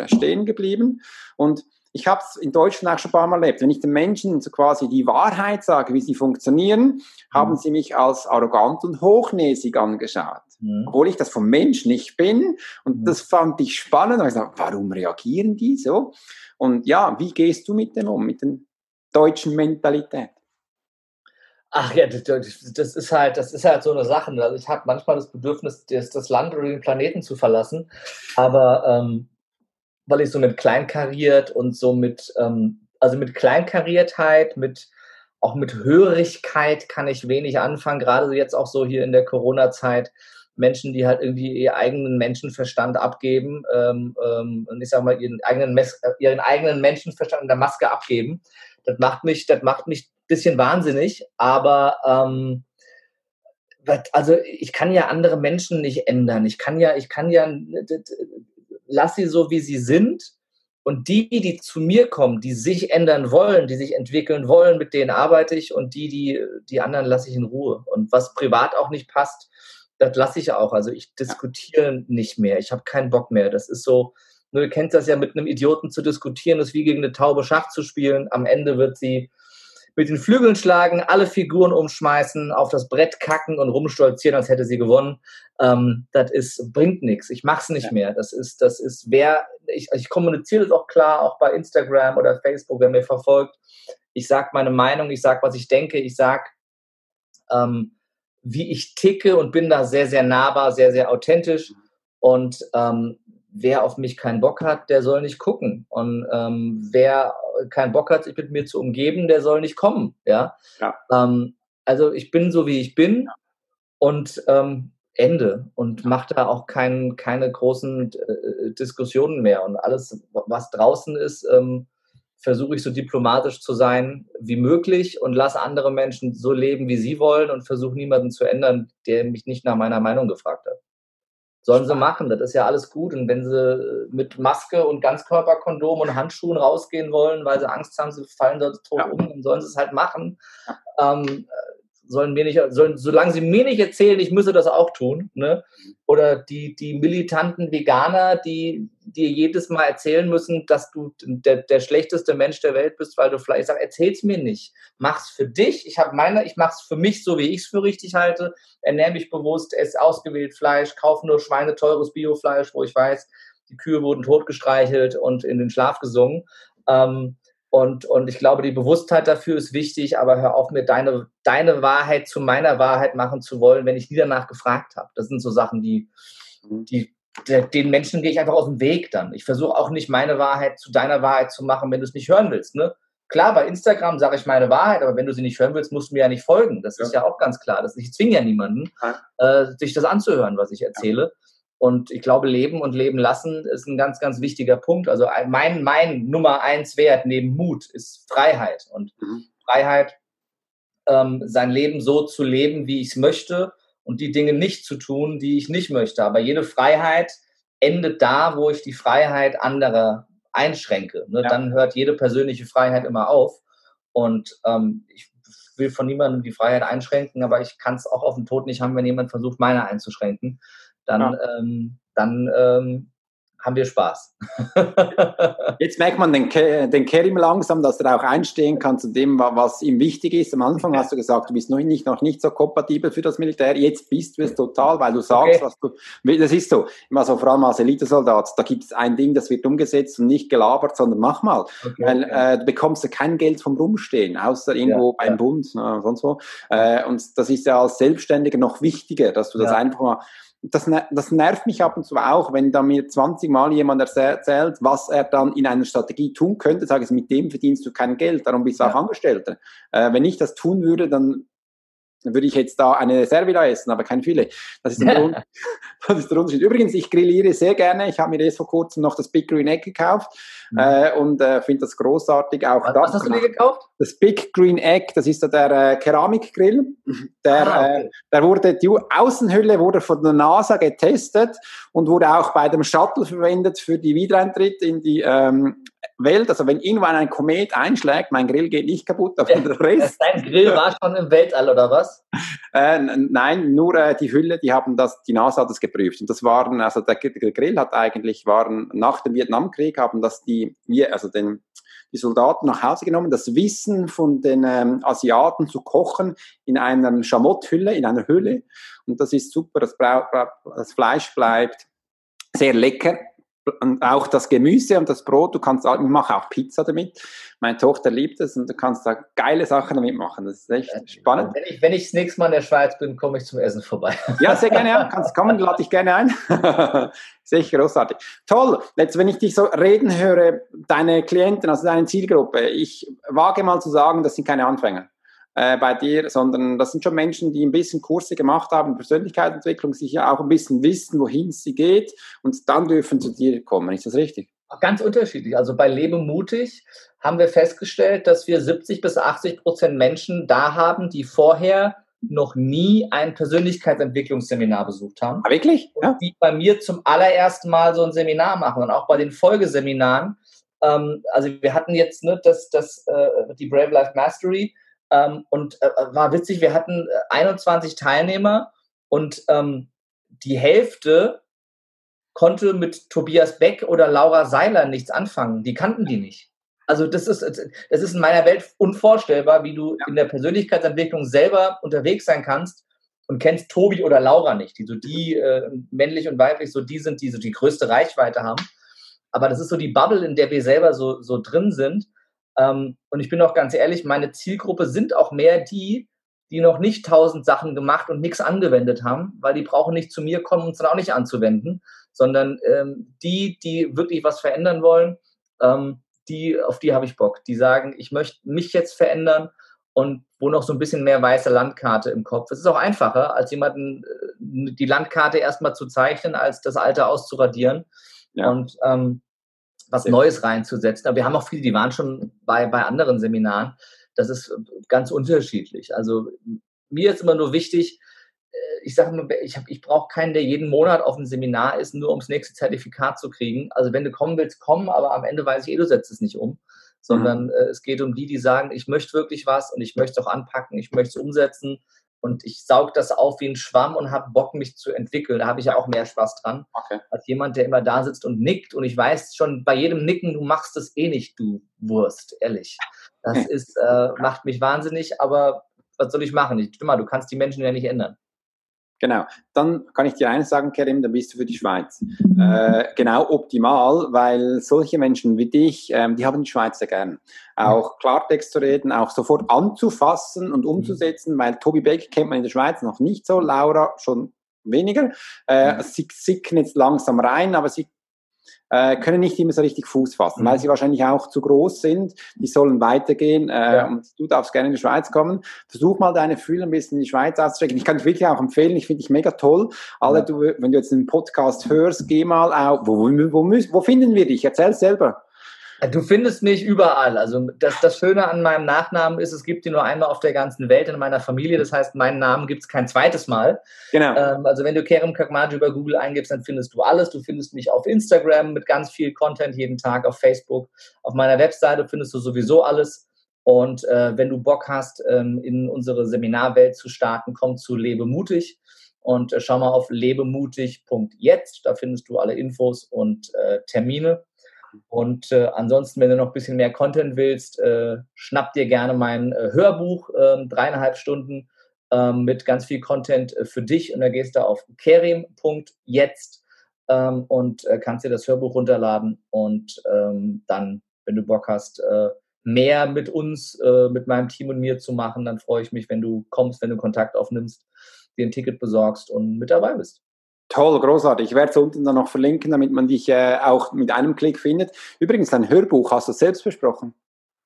stehen geblieben. Und ich habe es in Deutschland auch schon ein paar Mal erlebt. Wenn ich den Menschen so quasi die Wahrheit sage, wie sie funktionieren, mhm. haben sie mich als arrogant und hochnäsig angeschaut. Mhm. Obwohl ich das vom Mensch nicht bin. Und mhm. das fand ich spannend. Und ich sage, warum reagieren die so? Und ja, wie gehst du mit dem um, mit der deutschen Mentalität? Ach ja, das, das, ist halt, das ist halt so eine Sache. Also ich habe manchmal das Bedürfnis, das, das Land oder den Planeten zu verlassen. Aber ähm, weil ich so mit kleinkariert und so mit, ähm, also mit Kleinkariertheit, mit auch mit Hörigkeit kann ich wenig anfangen, gerade jetzt auch so hier in der Corona-Zeit. Menschen, die halt irgendwie ihr eigenen Menschenverstand abgeben ähm, ähm, und ich sag mal ihren eigenen, Mes äh, ihren eigenen Menschenverstand in der Maske abgeben. Das macht mich, das macht mich ein bisschen wahnsinnig, aber ähm, also ich kann ja andere Menschen nicht ändern. Ich kann ja, ich kann ja lass sie so, wie sie sind. Und die, die zu mir kommen, die sich ändern wollen, die sich entwickeln wollen, mit denen arbeite ich und die, die, die anderen lasse ich in Ruhe. Und was privat auch nicht passt, das lasse ich auch. Also ich diskutiere nicht mehr. Ich habe keinen Bock mehr. Das ist so, du kennst das ja mit einem Idioten zu diskutieren, ist wie gegen eine Taube Schach zu spielen. Am Ende wird sie mit den Flügeln schlagen, alle Figuren umschmeißen, auf das Brett kacken und rumstolzieren, als hätte sie gewonnen. Ähm, das ist, bringt nichts. Ich mach's nicht ja. mehr. Das ist, das ist, wer, ich, ich kommuniziere das auch klar, auch bei Instagram oder Facebook, wer mir verfolgt. Ich sag meine Meinung, ich sag, was ich denke, ich sag, ähm, wie ich ticke und bin da sehr, sehr nahbar, sehr, sehr authentisch. Und ähm, wer auf mich keinen Bock hat, der soll nicht gucken. Und ähm, wer keinen Bock hat, sich mit mir zu umgeben, der soll nicht kommen. Ja. ja. Ähm, also ich bin so, wie ich bin. Und ähm, Ende und mache da auch kein, keine großen äh, Diskussionen mehr. Und alles, was draußen ist, ähm, versuche ich so diplomatisch zu sein wie möglich und lasse andere Menschen so leben, wie sie wollen und versuche niemanden zu ändern, der mich nicht nach meiner Meinung gefragt hat. Sollen sie machen, das ist ja alles gut. Und wenn sie mit Maske und Ganzkörperkondom und Handschuhen rausgehen wollen, weil sie Angst haben, sie fallen sonst tot ja. um, dann sollen sie es halt machen. Ähm, sollen mir nicht, sollen, solange sie mir nicht erzählen, ich müsse das auch tun, ne? Oder die, die militanten Veganer, die dir jedes Mal erzählen müssen, dass du der, der schlechteste Mensch der Welt bist, weil du Fleisch. Ich sage, erzähl's mir nicht. Mach's für dich. Ich habe meine, ich mach's für mich so, wie ich es für richtig halte. Ernähre mich bewusst, esse ausgewählt Fleisch, kaufe nur schweineteures Biofleisch, wo ich weiß, die Kühe wurden totgestreichelt und in den Schlaf gesungen. Ähm, und, und ich glaube, die Bewusstheit dafür ist wichtig, aber hör auf, mir deine, deine Wahrheit zu meiner Wahrheit machen zu wollen, wenn ich nie danach gefragt habe. Das sind so Sachen, die, mhm. die den Menschen gehe ich einfach aus dem Weg dann. Ich versuche auch nicht meine Wahrheit zu deiner Wahrheit zu machen, wenn du es nicht hören willst. Ne? Klar, bei Instagram sage ich meine Wahrheit, aber wenn du sie nicht hören willst, musst du mir ja nicht folgen. Das ja. ist ja auch ganz klar. Das, ich zwinge ja niemanden. Äh, sich das anzuhören, was ich erzähle. Ja. Und ich glaube, Leben und Leben lassen ist ein ganz, ganz wichtiger Punkt. Also mein, mein Nummer eins Wert neben Mut ist Freiheit. Und mhm. Freiheit, ähm, sein Leben so zu leben, wie ich es möchte und die Dinge nicht zu tun, die ich nicht möchte. Aber jede Freiheit endet da, wo ich die Freiheit anderer einschränke. Ne? Ja. Dann hört jede persönliche Freiheit immer auf. Und ähm, ich will von niemandem die Freiheit einschränken, aber ich kann es auch auf den Tod nicht haben, wenn jemand versucht, meine einzuschränken dann, ja. ähm, dann ähm, haben wir Spaß. Jetzt merkt man den, den Kerim langsam, dass er auch einstehen kann zu dem, was ihm wichtig ist. Am Anfang hast du gesagt, du bist noch nicht, noch nicht so kompatibel für das Militär. Jetzt bist du es total, weil du sagst, okay. was du, das ist so. Immer so, vor allem als Elitesoldat, da gibt es ein Ding, das wird umgesetzt und nicht gelabert, sondern mach mal. Okay, weil okay. Äh, du bekommst ja kein Geld vom Rumstehen, außer irgendwo ja, beim ja. Bund, ne, sonst wo. Äh, und das ist ja als Selbstständiger noch wichtiger, dass du das ja. einfach mal das, das nervt mich ab und zu auch, wenn da mir 20 Mal jemand erzählt, was er dann in einer Strategie tun könnte, sage ich, mit dem verdienst du kein Geld, darum bist du ja. auch Angestellter. Äh, wenn ich das tun würde, dann dann würde ich jetzt da eine Servila essen, aber kein Filet. Das ist, der das ist der Unterschied. Übrigens, ich grilliere sehr gerne. Ich habe mir erst vor kurzem noch das Big Green Egg gekauft mhm. äh, und äh, finde das großartig. Auch was, was hast du dir gekauft? Das Big Green Egg, das ist so der äh, Keramikgrill. Der, ah, okay. äh, der wurde, die Außenhülle wurde von der NASA getestet und wurde auch bei dem Shuttle verwendet für die Wiedereintritt in die ähm, Welt, also wenn irgendwann ein Komet einschlägt, mein Grill geht nicht kaputt, aber der Rest. Dein Grill war schon im Weltall oder was? Äh, nein, nur äh, die Hülle, die haben das, die NASA hat das geprüft. Und das waren, also der, der Grill hat eigentlich, waren nach dem Vietnamkrieg, haben das die, also den, die Soldaten nach Hause genommen, das Wissen von den ähm, Asiaten zu kochen in einer Schamotthülle, in einer Hülle. Und das ist super, das, das Fleisch bleibt sehr lecker auch das Gemüse und das Brot, du kannst, ich mache auch Pizza damit. Meine Tochter liebt es und du kannst da geile Sachen damit machen. Das ist echt spannend. Wenn ich, wenn ich das nächste Mal in der Schweiz bin, komme ich zum Essen vorbei. Ja, sehr gerne, ja. Kannst kommen, lade ich gerne ein. sehr großartig. Toll. Jetzt, wenn ich dich so reden höre, deine Klienten, also deine Zielgruppe, ich wage mal zu sagen, das sind keine Anfänger äh, bei dir, sondern das sind schon Menschen, die ein bisschen Kurse gemacht haben, Persönlichkeitsentwicklung, sicher auch ein bisschen wissen, wohin sie geht und dann dürfen zu dir kommen. Ist das richtig? Ganz unterschiedlich. Also bei Lebe mutig haben wir festgestellt, dass wir 70 bis 80 Prozent Menschen da haben, die vorher noch nie ein Persönlichkeitsentwicklungsseminar besucht haben. Ah, wirklich? Ja. Die bei mir zum allerersten Mal so ein Seminar machen. Und auch bei den Folgeseminaren. Ähm, also wir hatten jetzt ne, das, das, äh, die Brave Life Mastery ähm, und äh, war witzig, wir hatten 21 äh, Teilnehmer und ähm, die Hälfte konnte mit Tobias Beck oder Laura Seiler nichts anfangen. Die kannten die nicht. Also das ist, das ist in meiner Welt unvorstellbar, wie du in der Persönlichkeitsentwicklung selber unterwegs sein kannst und kennst Tobi oder Laura nicht, die so die äh, männlich und weiblich so die sind, die so die größte Reichweite haben. Aber das ist so die Bubble, in der wir selber so, so drin sind. Ähm, und ich bin auch ganz ehrlich, meine Zielgruppe sind auch mehr die, die noch nicht tausend Sachen gemacht und nichts angewendet haben, weil die brauchen nicht zu mir kommen, um es dann auch nicht anzuwenden, sondern ähm, die, die wirklich was verändern wollen, ähm, die, auf die habe ich Bock. Die sagen, ich möchte mich jetzt verändern und wo noch so ein bisschen mehr weiße Landkarte im Kopf. Es ist auch einfacher, als jemanden äh, die Landkarte erstmal zu zeichnen, als das Alte auszuradieren ja. und ähm, was. Neues reinzusetzen. Aber wir haben auch viele, die waren schon bei, bei anderen Seminaren. Das ist ganz unterschiedlich. Also mir ist immer nur wichtig, äh, ich sage immer, ich, ich brauche keinen, der jeden Monat auf einem Seminar ist, nur ums nächste Zertifikat zu kriegen. Also wenn du kommen willst, komm, aber am Ende weiß ich eh, du setzt es nicht um sondern mhm. äh, es geht um die, die sagen, ich möchte wirklich was und ich möchte es auch anpacken, ich möchte es umsetzen und ich saug das auf wie ein Schwamm und habe Bock, mich zu entwickeln. Da habe ich ja auch mehr Spaß dran, okay. als jemand, der immer da sitzt und nickt und ich weiß schon bei jedem Nicken, du machst es eh nicht, du Wurst, ehrlich. Das ist, äh, macht mich wahnsinnig, aber was soll ich machen? Ich, mal, du kannst die Menschen ja nicht ändern. Genau. Dann kann ich dir eines sagen, Kerim, dann bist du für die Schweiz. Äh, genau optimal, weil solche Menschen wie dich, ähm, die haben die Schweiz sehr gern. Auch Klartext zu reden, auch sofort anzufassen und umzusetzen, weil Tobi Beck kennt man in der Schweiz noch nicht so, Laura schon weniger. Äh, sie sicken jetzt langsam rein, aber sie äh, können nicht immer so richtig Fuß fassen, mhm. weil sie wahrscheinlich auch zu groß sind. Die sollen weitergehen äh, ja. und du darfst gerne in die Schweiz kommen. Versuch mal deine Fühler ein bisschen in die Schweiz auszustrecken. Ich kann dich wirklich auch empfehlen, ich finde dich mega toll. Alle, ja. du, wenn du jetzt einen Podcast hörst, geh mal auf. Wo, wo, wo, wo finden wir dich? Erzähl selber. Du findest mich überall. Also das, das Schöne an meinem Nachnamen ist, es gibt ihn nur einmal auf der ganzen Welt in meiner Familie. Das heißt, meinen Namen gibt es kein zweites Mal. Genau. Ähm, also wenn du Kerem Kakmaji über Google eingibst, dann findest du alles. Du findest mich auf Instagram mit ganz viel Content jeden Tag, auf Facebook. Auf meiner Webseite findest du sowieso alles. Und äh, wenn du Bock hast, ähm, in unsere Seminarwelt zu starten, komm zu Lebe mutig und äh, schau mal auf lebemutig.jetzt. Da findest du alle Infos und äh, Termine. Und äh, ansonsten, wenn du noch ein bisschen mehr Content willst, äh, schnapp dir gerne mein äh, Hörbuch, ähm, dreieinhalb Stunden ähm, mit ganz viel Content äh, für dich. Und da gehst du auf kerim.jetzt ähm, und äh, kannst dir das Hörbuch runterladen. Und ähm, dann, wenn du Bock hast, äh, mehr mit uns, mit meinem Team und mir zu machen, dann freue ich mich, wenn du kommst, wenn du Kontakt aufnimmst, dir ein Ticket besorgst und mit dabei bist. Toll, großartig. Ich werde es unten dann noch verlinken, damit man dich äh, auch mit einem Klick findet. Übrigens, dein Hörbuch hast du selbst besprochen.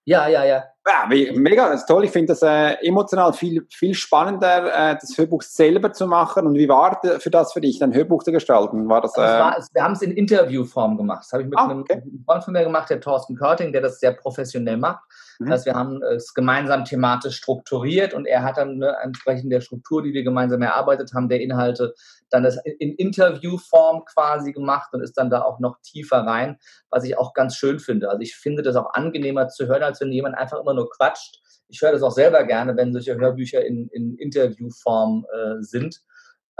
Ja, ja, ja. Ja, mega, das ist toll. Ich finde das äh, emotional viel, viel spannender, äh, das Hörbuch selber zu machen. Und wie war für das für dich, dein Hörbuch zu gestalten? War das, äh war, wir haben es in Interviewform gemacht. Das habe ich mit ah, einem okay. Freund von mir gemacht, der Thorsten Körting, der das sehr professionell macht. Mhm. Das heißt, wir haben es gemeinsam thematisch strukturiert und er hat dann ne, entsprechend der Struktur, die wir gemeinsam erarbeitet haben, der Inhalte dann das in Interviewform quasi gemacht und ist dann da auch noch tiefer rein, was ich auch ganz schön finde. Also ich finde das auch angenehmer zu hören, als wenn jemand einfach immer nur quatscht. Ich höre das auch selber gerne, wenn solche Hörbücher in, in Interviewform äh, sind.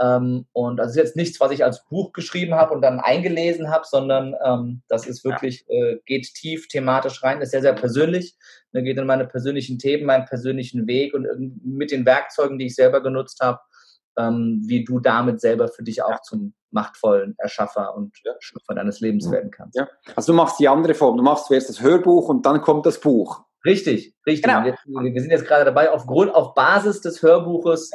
Ähm, und das ist jetzt nichts, was ich als Buch geschrieben habe und dann eingelesen habe, sondern ähm, das ist wirklich, äh, geht tief thematisch rein, ist sehr, sehr persönlich, ne, geht in meine persönlichen Themen, meinen persönlichen Weg und mit den Werkzeugen, die ich selber genutzt habe, ähm, wie du damit selber für dich auch ja. zum machtvollen Erschaffer und ja. Schöpfer deines Lebens werden kannst. Ja. Also du machst die andere Form, du machst zuerst das Hörbuch und dann kommt das Buch. Richtig, richtig. Genau. Jetzt, wir sind jetzt gerade dabei, aufgrund, auf Basis des Hörbuches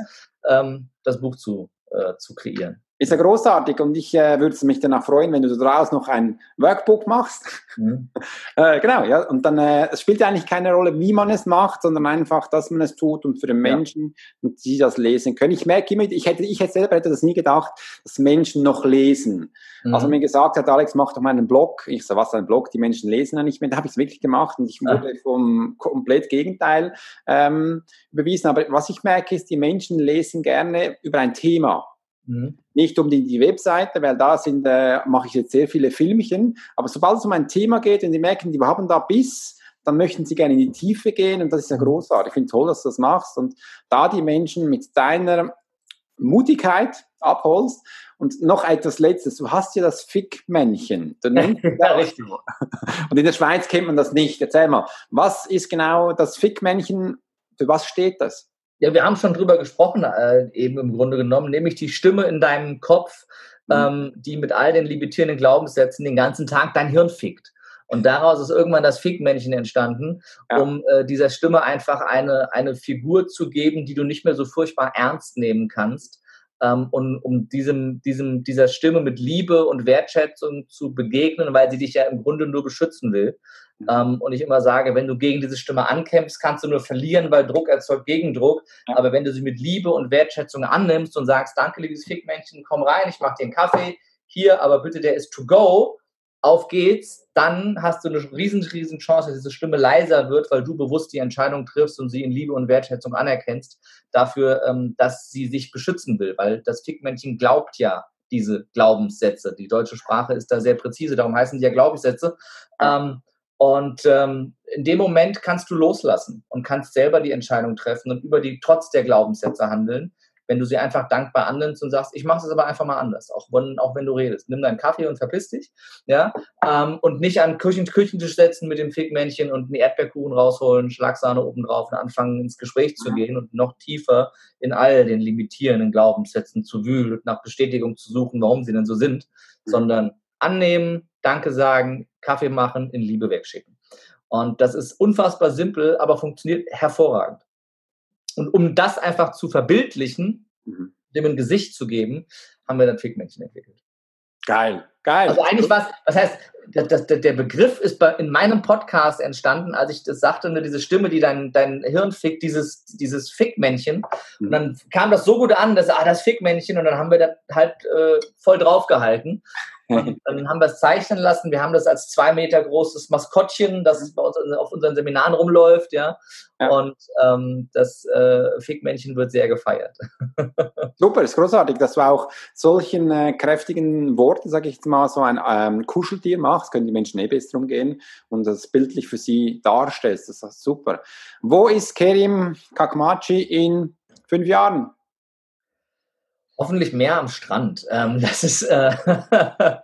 ähm, das Buch zu, äh, zu kreieren. Ist ja großartig und ich äh, würde mich danach freuen, wenn du daraus noch ein Workbook machst. Mhm. äh, genau, ja. Und dann, äh, es spielt ja eigentlich keine Rolle, wie man es macht, sondern einfach, dass man es tut und für den Menschen ja. und sie das lesen können. Ich merke immer, ich hätte, ich hätte selber hätte das nie gedacht, dass Menschen noch lesen. Mhm. Also mir gesagt hat, Alex, mach doch mal einen Blog. Ich so, was ein Blog? Die Menschen lesen ja nicht mehr. Da habe ich es wirklich gemacht und ich wurde ja. vom komplett Gegenteil ähm, überwiesen. Aber was ich merke, ist, die Menschen lesen gerne über ein Thema. Mhm. Nicht um die, die, Webseite, weil da sind, äh, mache ich jetzt sehr viele Filmchen. Aber sobald es um ein Thema geht und die merken, die haben da Biss, dann möchten sie gerne in die Tiefe gehen und das ist ja mhm. großartig. Ich finde toll, dass du das machst und da die Menschen mit deiner Mutigkeit abholst. Und noch etwas Letztes, du hast ja das Fick-Männchen. ja, richtig. Und in der Schweiz kennt man das nicht. Erzähl mal, was ist genau das Fick-Männchen? Für was steht das? Ja, wir haben schon drüber gesprochen, äh, eben im Grunde genommen, nämlich die Stimme in deinem Kopf, mhm. ähm, die mit all den limitierenden Glaubenssätzen den ganzen Tag dein Hirn fickt. Und daraus ist irgendwann das Fickmännchen entstanden, ja. um äh, dieser Stimme einfach eine, eine Figur zu geben, die du nicht mehr so furchtbar ernst nehmen kannst. Ähm, und um diesem, diesem, dieser Stimme mit Liebe und Wertschätzung zu begegnen, weil sie dich ja im Grunde nur beschützen will. Mhm. Ähm, und ich immer sage, wenn du gegen diese Stimme ankämpfst, kannst du nur verlieren, weil Druck erzeugt Gegendruck. Ja. Aber wenn du sie mit Liebe und Wertschätzung annimmst und sagst, danke, liebes Fickmännchen, komm rein, ich mach dir einen Kaffee, hier, aber bitte, der ist to go, auf geht's, dann hast du eine riesen, riesen Chance, dass diese Stimme leiser wird, weil du bewusst die Entscheidung triffst und sie in Liebe und Wertschätzung anerkennst, dafür, ähm, dass sie sich beschützen will, weil das Fickmännchen glaubt ja diese Glaubenssätze. Die deutsche Sprache ist da sehr präzise, darum heißen die ja Glaubenssätze. Ähm, und ähm, in dem Moment kannst du loslassen und kannst selber die Entscheidung treffen und über die trotz der Glaubenssätze handeln wenn du sie einfach dankbar annimmst und sagst, ich mache es aber einfach mal anders, auch wenn, auch wenn du redest. Nimm deinen Kaffee und verpiss dich, ja, ähm, und nicht an Küchen, Küchentisch setzen mit dem Fickmännchen und einen Erdbeerkuchen rausholen, Schlagsahne obendrauf und anfangen ins Gespräch zu gehen und noch tiefer in all den limitierenden Glaubenssätzen zu wühlen und nach Bestätigung zu suchen, warum sie denn so sind, sondern annehmen, Danke sagen, Kaffee machen, in Liebe wegschicken. Und das ist unfassbar simpel, aber funktioniert hervorragend. Und um das einfach zu verbildlichen, mhm. dem ein Gesicht zu geben, haben wir dann Fickmännchen entwickelt. Geil, geil. Also eigentlich was, das heißt, das, das, der Begriff ist bei, in meinem Podcast entstanden, als ich das sagte, ne, diese Stimme, die dein, dein Hirn fickt, dieses, dieses Fickmännchen. Mhm. Und dann kam das so gut an, dass, ah, das Fickmännchen, und dann haben wir das halt äh, voll draufgehalten. Und dann haben wir es zeichnen lassen. Wir haben das als zwei Meter großes Maskottchen, das bei uns auf unseren Seminaren rumläuft, ja. ja. Und ähm, das äh, Fickmännchen wird sehr gefeiert. Super, ist großartig, dass du auch solchen äh, kräftigen Worten, sage ich jetzt mal, so ein ähm, Kuscheltier machst, können die Menschen eh besser umgehen und das bildlich für sie darstellst. Das ist super. Wo ist Kerim Kakmachi in fünf Jahren? Hoffentlich mehr am Strand. Ähm, das ist äh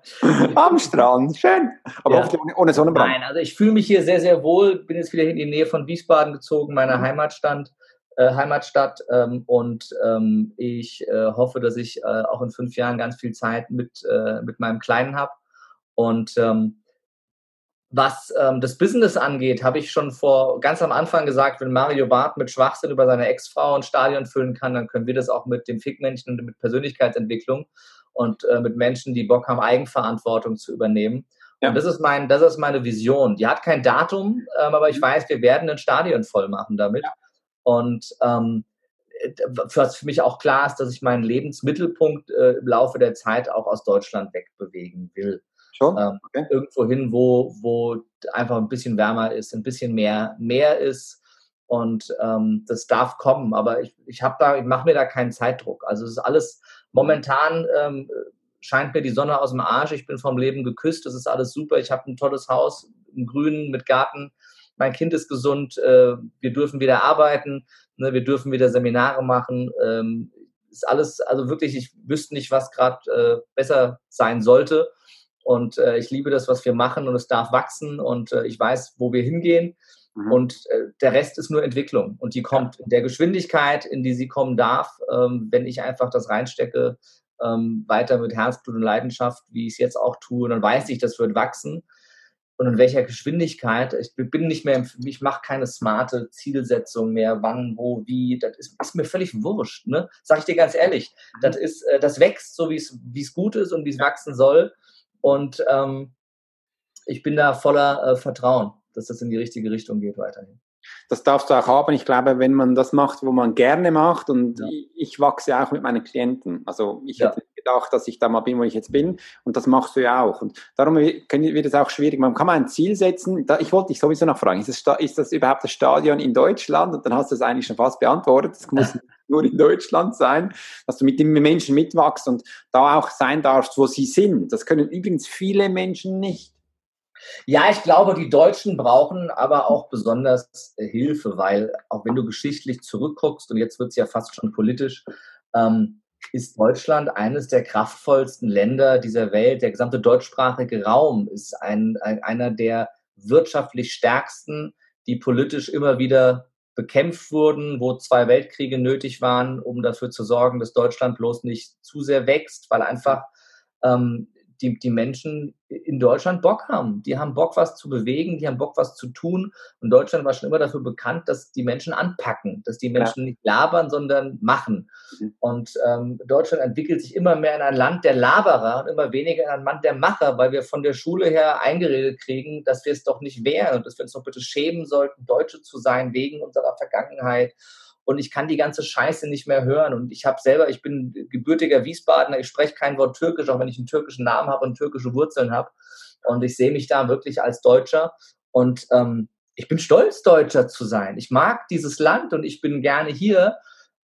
am Strand, schön. Aber ja. ohne, Sonnenbrand. Nein, also ich fühle mich hier sehr, sehr wohl. Bin jetzt wieder in die Nähe von Wiesbaden gezogen, meiner mhm. Heimatstand, äh, Heimatstadt. Ähm, und ähm, ich äh, hoffe, dass ich äh, auch in fünf Jahren ganz viel Zeit mit, äh, mit meinem Kleinen habe. Und ähm, was ähm, das Business angeht, habe ich schon vor ganz am Anfang gesagt, wenn Mario Barth mit Schwachsinn über seine Ex-Frau ein Stadion füllen kann, dann können wir das auch mit dem Fickmännchen und mit Persönlichkeitsentwicklung und äh, mit Menschen, die Bock haben, Eigenverantwortung zu übernehmen. Ja. Und das ist mein, das ist meine Vision. Die hat kein Datum, ähm, aber ich mhm. weiß, wir werden ein Stadion voll machen damit. Ja. Und ähm, was für mich auch klar ist, dass ich meinen Lebensmittelpunkt äh, im Laufe der Zeit auch aus Deutschland wegbewegen will. Schon? Ähm, okay. Irgendwo hin, wo, wo einfach ein bisschen wärmer ist, ein bisschen mehr, mehr ist. Und ähm, das darf kommen. Aber ich, ich habe da, ich mache mir da keinen Zeitdruck. Also es ist alles momentan ähm, scheint mir die Sonne aus dem Arsch. Ich bin vom Leben geküsst. Das ist alles super. Ich habe ein tolles Haus im Grünen mit Garten. Mein Kind ist gesund. Äh, wir dürfen wieder arbeiten. Ne, wir dürfen wieder Seminare machen. Ähm, ist alles, also wirklich, ich wüsste nicht, was gerade äh, besser sein sollte. Und äh, ich liebe das, was wir machen und es darf wachsen und äh, ich weiß, wo wir hingehen. Mhm. Und äh, der Rest ist nur Entwicklung und die kommt in der Geschwindigkeit, in die sie kommen darf, ähm, wenn ich einfach das reinstecke, ähm, weiter mit Herzblut und Leidenschaft, wie ich es jetzt auch tue. Und dann weiß ich, das wird wachsen. Und in welcher Geschwindigkeit? Ich bin nicht mehr, ich mache keine smarte Zielsetzung mehr, wann, wo, wie. Das ist, ist mir völlig wurscht. Ne? Sag ich dir ganz ehrlich. Mhm. Das ist, äh, das wächst so, wie es gut ist und wie es wachsen soll. Und ähm, ich bin da voller äh, Vertrauen, dass das in die richtige Richtung geht weiterhin. Das darfst du auch haben. Ich glaube, wenn man das macht, wo man gerne macht, und ja. ich, ich, wachse auch mit meinen Klienten. Also ich ja. hätte gedacht, dass ich da mal bin, wo ich jetzt bin. Und das machst du ja auch. Und darum wird es auch schwierig. Man kann mal ein Ziel setzen. ich wollte dich sowieso noch fragen, ist das, ist das überhaupt das Stadion in Deutschland? Und dann hast du es eigentlich schon fast beantwortet. Das muss nur in Deutschland sein, dass du mit den Menschen mitwachst und da auch sein darfst, wo sie sind. Das können übrigens viele Menschen nicht. Ja, ich glaube, die Deutschen brauchen aber auch besonders Hilfe, weil auch wenn du geschichtlich zurückguckst, und jetzt wird es ja fast schon politisch, ähm, ist Deutschland eines der kraftvollsten Länder dieser Welt. Der gesamte deutschsprachige Raum ist ein, ein, einer der wirtschaftlich stärksten, die politisch immer wieder bekämpft wurden, wo zwei Weltkriege nötig waren, um dafür zu sorgen, dass Deutschland bloß nicht zu sehr wächst, weil einfach ähm, die, die Menschen in Deutschland Bock haben. Die haben Bock, was zu bewegen, die haben Bock, was zu tun. Und Deutschland war schon immer dafür bekannt, dass die Menschen anpacken, dass die Menschen ja. nicht labern, sondern machen. Mhm. Und ähm, Deutschland entwickelt sich immer mehr in ein Land der Laberer und immer weniger in ein Land der Macher, weil wir von der Schule her eingeredet kriegen, dass wir es doch nicht wären und dass wir uns doch bitte schämen sollten, Deutsche zu sein wegen unserer Vergangenheit und ich kann die ganze Scheiße nicht mehr hören. Und ich habe selber, ich bin gebürtiger Wiesbadener, ich spreche kein Wort Türkisch, auch wenn ich einen türkischen Namen habe und türkische Wurzeln habe. Und ich sehe mich da wirklich als Deutscher. Und ähm, ich bin stolz, Deutscher zu sein. Ich mag dieses Land und ich bin gerne hier.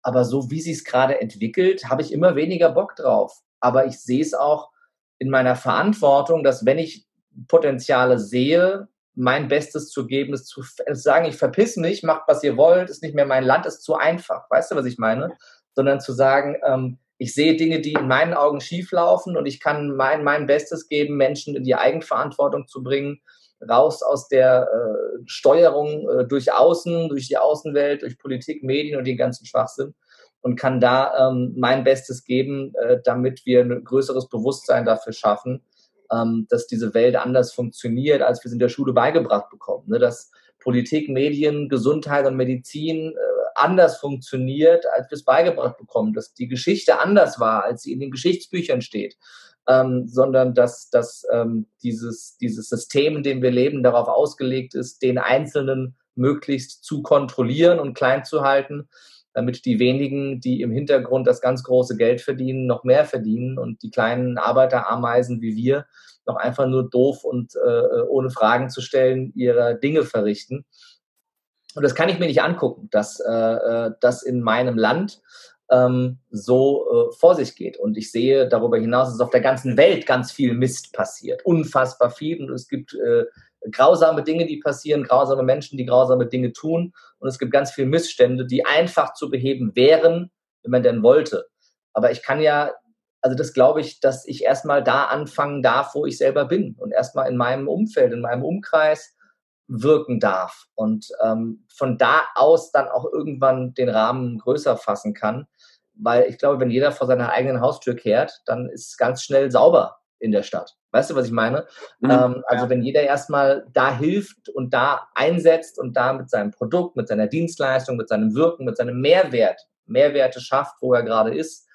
Aber so wie sie es gerade entwickelt, habe ich immer weniger Bock drauf. Aber ich sehe es auch in meiner Verantwortung, dass wenn ich Potenziale sehe, mein Bestes zu geben, ist zu sagen, ich verpiss mich, macht was ihr wollt, ist nicht mehr mein Land, ist zu einfach. Weißt du, was ich meine? Sondern zu sagen, ähm, ich sehe Dinge, die in meinen Augen schief laufen und ich kann mein, mein Bestes geben, Menschen in die Eigenverantwortung zu bringen, raus aus der äh, Steuerung äh, durch Außen, durch die Außenwelt, durch Politik, Medien und den ganzen Schwachsinn und kann da ähm, mein Bestes geben, äh, damit wir ein größeres Bewusstsein dafür schaffen, ähm, dass diese Welt anders funktioniert, als wir es in der Schule beigebracht bekommen. Ne? Dass Politik, Medien, Gesundheit und Medizin äh, anders funktioniert, als wir es beigebracht bekommen. Dass die Geschichte anders war, als sie in den Geschichtsbüchern steht. Ähm, sondern dass, dass ähm, dieses, dieses System, in dem wir leben, darauf ausgelegt ist, den Einzelnen möglichst zu kontrollieren und klein zu halten, damit die wenigen, die im Hintergrund das ganz große Geld verdienen, noch mehr verdienen und die kleinen Arbeiterameisen wie wir noch einfach nur doof und äh, ohne Fragen zu stellen ihre Dinge verrichten. Und das kann ich mir nicht angucken, dass äh, äh das in meinem Land ähm, so äh, vor sich geht. Und ich sehe darüber hinaus, dass auf der ganzen Welt ganz viel Mist passiert. Unfassbar viel. Und es gibt äh, grausame Dinge, die passieren, grausame Menschen, die grausame Dinge tun. Und es gibt ganz viele Missstände, die einfach zu beheben wären, wenn man denn wollte. Aber ich kann ja, also das glaube ich, dass ich erstmal da anfangen darf, wo ich selber bin und erstmal in meinem Umfeld, in meinem Umkreis wirken darf und ähm, von da aus dann auch irgendwann den Rahmen größer fassen kann. Weil ich glaube, wenn jeder vor seiner eigenen Haustür kehrt, dann ist es ganz schnell sauber in der Stadt. Weißt du, was ich meine? Mhm, ähm, also ja. wenn jeder erstmal da hilft und da einsetzt und da mit seinem Produkt, mit seiner Dienstleistung, mit seinem Wirken, mit seinem Mehrwert, Mehrwerte schafft, wo er gerade ist,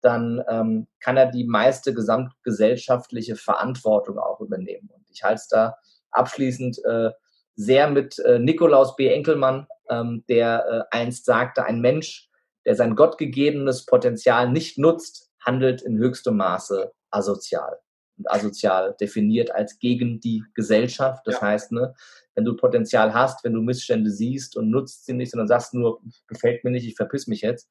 dann ähm, kann er die meiste gesamtgesellschaftliche Verantwortung auch übernehmen. Und ich halte es da abschließend äh, sehr mit äh, Nikolaus B. Enkelmann, ähm, der äh, einst sagte, ein Mensch, der sein gottgegebenes Potenzial nicht nutzt, handelt in höchstem Maße asozial asozial definiert als gegen die Gesellschaft. Das ja. heißt, ne, wenn du Potenzial hast, wenn du Missstände siehst und nutzt sie nicht, sondern sagst nur, gefällt mir nicht, ich verpiss mich jetzt,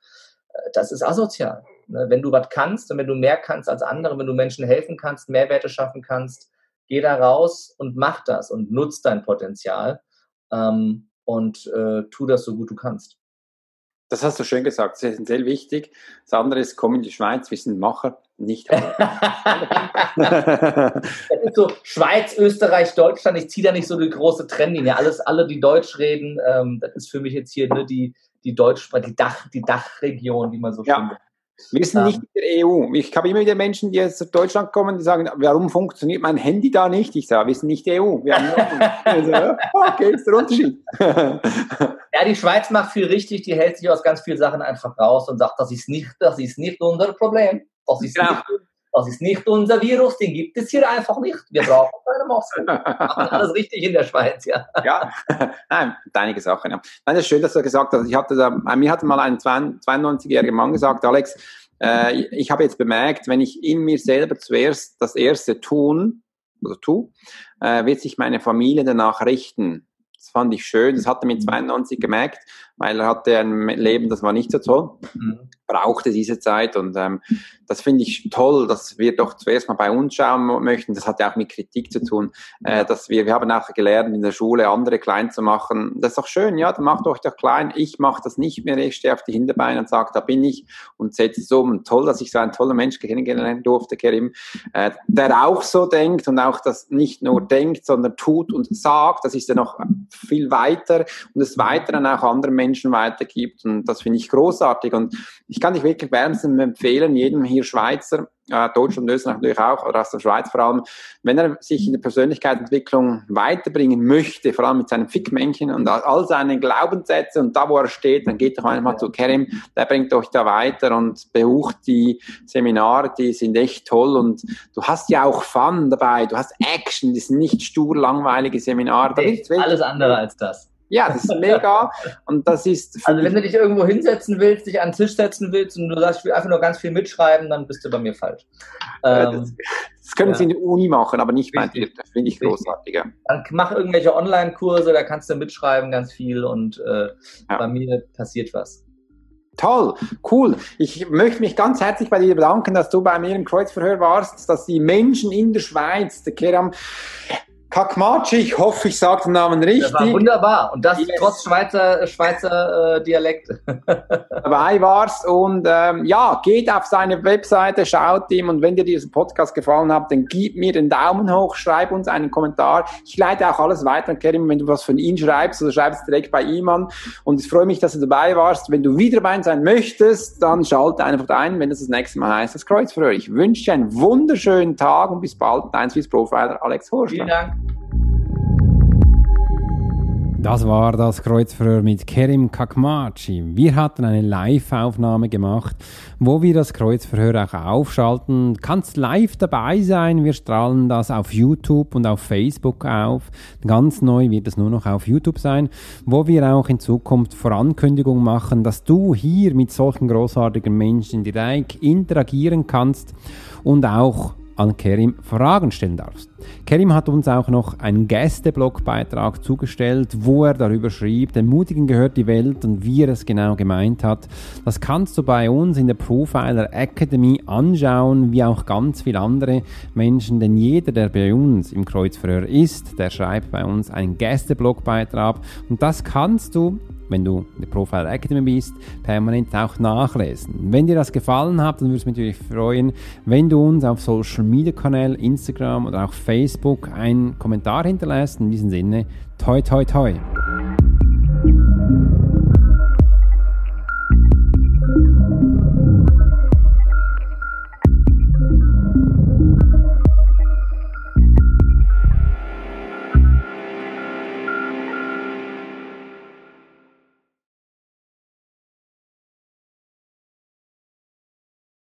äh, das ist asozial. Ne? Wenn du was kannst und wenn du mehr kannst als andere, wenn du Menschen helfen kannst, Mehrwerte schaffen kannst, geh da raus und mach das und nutz dein Potenzial ähm, und äh, tu das so gut du kannst. Das hast du schön gesagt, das ist essentiell wichtig. Das andere ist, komm in die Schweiz, wir sind Macher, nicht. das ist so Schweiz, Österreich, Deutschland, ich ziehe da nicht so die große Trennlinie. Alles, alle, die Deutsch reden, ähm, das ist für mich jetzt hier ne, die, die Deutsch, die Dach, die Dachregion, die man so ja. findet. Wir sind nicht in der EU. Ich habe immer wieder Menschen, die jetzt aus Deutschland kommen, die sagen, warum funktioniert mein Handy da nicht? Ich sage, wir sind nicht die EU. Wir haben also, okay, ist der Unterschied. ja, die Schweiz macht viel richtig, die hält sich aus ganz vielen Sachen einfach raus und sagt, das ist nicht, das ist nicht unser Problem. Das ist, genau. nicht, das ist nicht unser Virus, den gibt es hier einfach nicht. Wir brauchen keine Maske. alles richtig in der Schweiz, ja. Ja, nein, einige Sachen. Ja. Nein, das ist schön, dass du gesagt hast. Ich hatte da, mir hat mal ein 92-jähriger Mann gesagt, Alex, äh, ich habe jetzt bemerkt, wenn ich in mir selber zuerst das Erste tun, oder tu, äh, wird sich meine Familie danach richten. Das fand ich schön. Das hat er mit 92 gemerkt, weil er hatte ein Leben, das war nicht so toll. Mhm brauchte diese Zeit und ähm, das finde ich toll, dass wir doch zuerst mal bei uns schauen möchten. Das hat ja auch mit Kritik zu tun, äh, dass wir, wir haben auch gelernt in der Schule andere klein zu machen. Das ist doch schön, ja, dann macht euch doch klein. Ich mache das nicht mehr. Ich stehe auf die Hinterbeine und sage, da bin ich und setze es um. Und toll, dass ich so einen tollen Mensch kennengelernt durfte, Kerim, äh, der auch so denkt und auch das nicht nur denkt, sondern tut und sagt. Das ist ja noch viel weiter und es weiter dann auch anderen Menschen weitergibt und das finde ich großartig und ich kann dich wirklich wärmstens empfehlen, jedem hier Schweizer, äh, Deutschland, Österreich natürlich auch, oder aus der Schweiz vor allem, wenn er sich in der Persönlichkeitsentwicklung weiterbringen möchte, vor allem mit seinem Fickmännchen und all seinen Glaubenssätze und da, wo er steht, dann geht doch einmal zu Kerim, der bringt euch da weiter und besucht die Seminare, die sind echt toll und du hast ja auch Fun dabei, du hast Action, das sind nicht stur langweilige Seminare. Alles andere als das. Ja, das ist mega. Und das ist. Also, wenn du dich irgendwo hinsetzen willst, dich an den Tisch setzen willst und du sagst, ich will einfach nur ganz viel mitschreiben, dann bist du bei mir falsch. Ähm, das, das, können ja. sie in der Uni machen, aber nicht bei dir. Das finde ich großartiger. Dann mach irgendwelche Online-Kurse, da kannst du mitschreiben ganz viel und äh, ja. bei mir passiert was. Toll, cool. Ich möchte mich ganz herzlich bei dir bedanken, dass du bei mir im Kreuzverhör warst, dass die Menschen in der Schweiz, der Keram, Kakmachi, ich hoffe, ich sage den Namen richtig. Das war wunderbar. Und das yes. trotz Schweizer, Schweizer äh, Dialekt. Dabei war's. Und ähm, ja, geht auf seine Webseite, schaut ihm und wenn dir dieser Podcast gefallen hat, dann gib mir den Daumen hoch, schreib uns einen Kommentar. Ich leite auch alles weiter an Kerim, wenn du was von ihm schreibst oder schreibst direkt bei ihm an. Und ich freue mich, dass du dabei warst. Wenn du wieder dabei sein möchtest, dann schalte einfach ein, wenn es das nächste Mal heißt, das Kreuzverhör. Ich wünsche dir einen wunderschönen Tag und bis bald. Dein Swiss Profiler Alex Horst. Vielen Dank. Das war das Kreuzverhör mit Kerim Kakmachi. Wir hatten eine Live-Aufnahme gemacht, wo wir das Kreuzverhör auch aufschalten. Kannst live dabei sein. Wir strahlen das auf YouTube und auf Facebook auf. Ganz neu wird es nur noch auf YouTube sein, wo wir auch in Zukunft Vorankündigungen machen, dass du hier mit solchen großartigen Menschen direkt interagieren kannst und auch an Kerim Fragen stellen darfst. Kerim hat uns auch noch einen Gästeblogbeitrag zugestellt, wo er darüber schrieb, den Mutigen gehört die Welt und wie er es genau gemeint hat. Das kannst du bei uns in der Profiler Academy anschauen, wie auch ganz viele andere Menschen, denn jeder, der bei uns im Kreuzverhör ist, der schreibt bei uns einen Gästeblogbeitrag und das kannst du wenn du in der Profile Academy bist, permanent auch nachlesen. Wenn dir das gefallen hat, dann würde es mich natürlich freuen, wenn du uns auf Social Media Kanälen, Instagram oder auch Facebook einen Kommentar hinterlässt. In diesem Sinne, toi toi toi.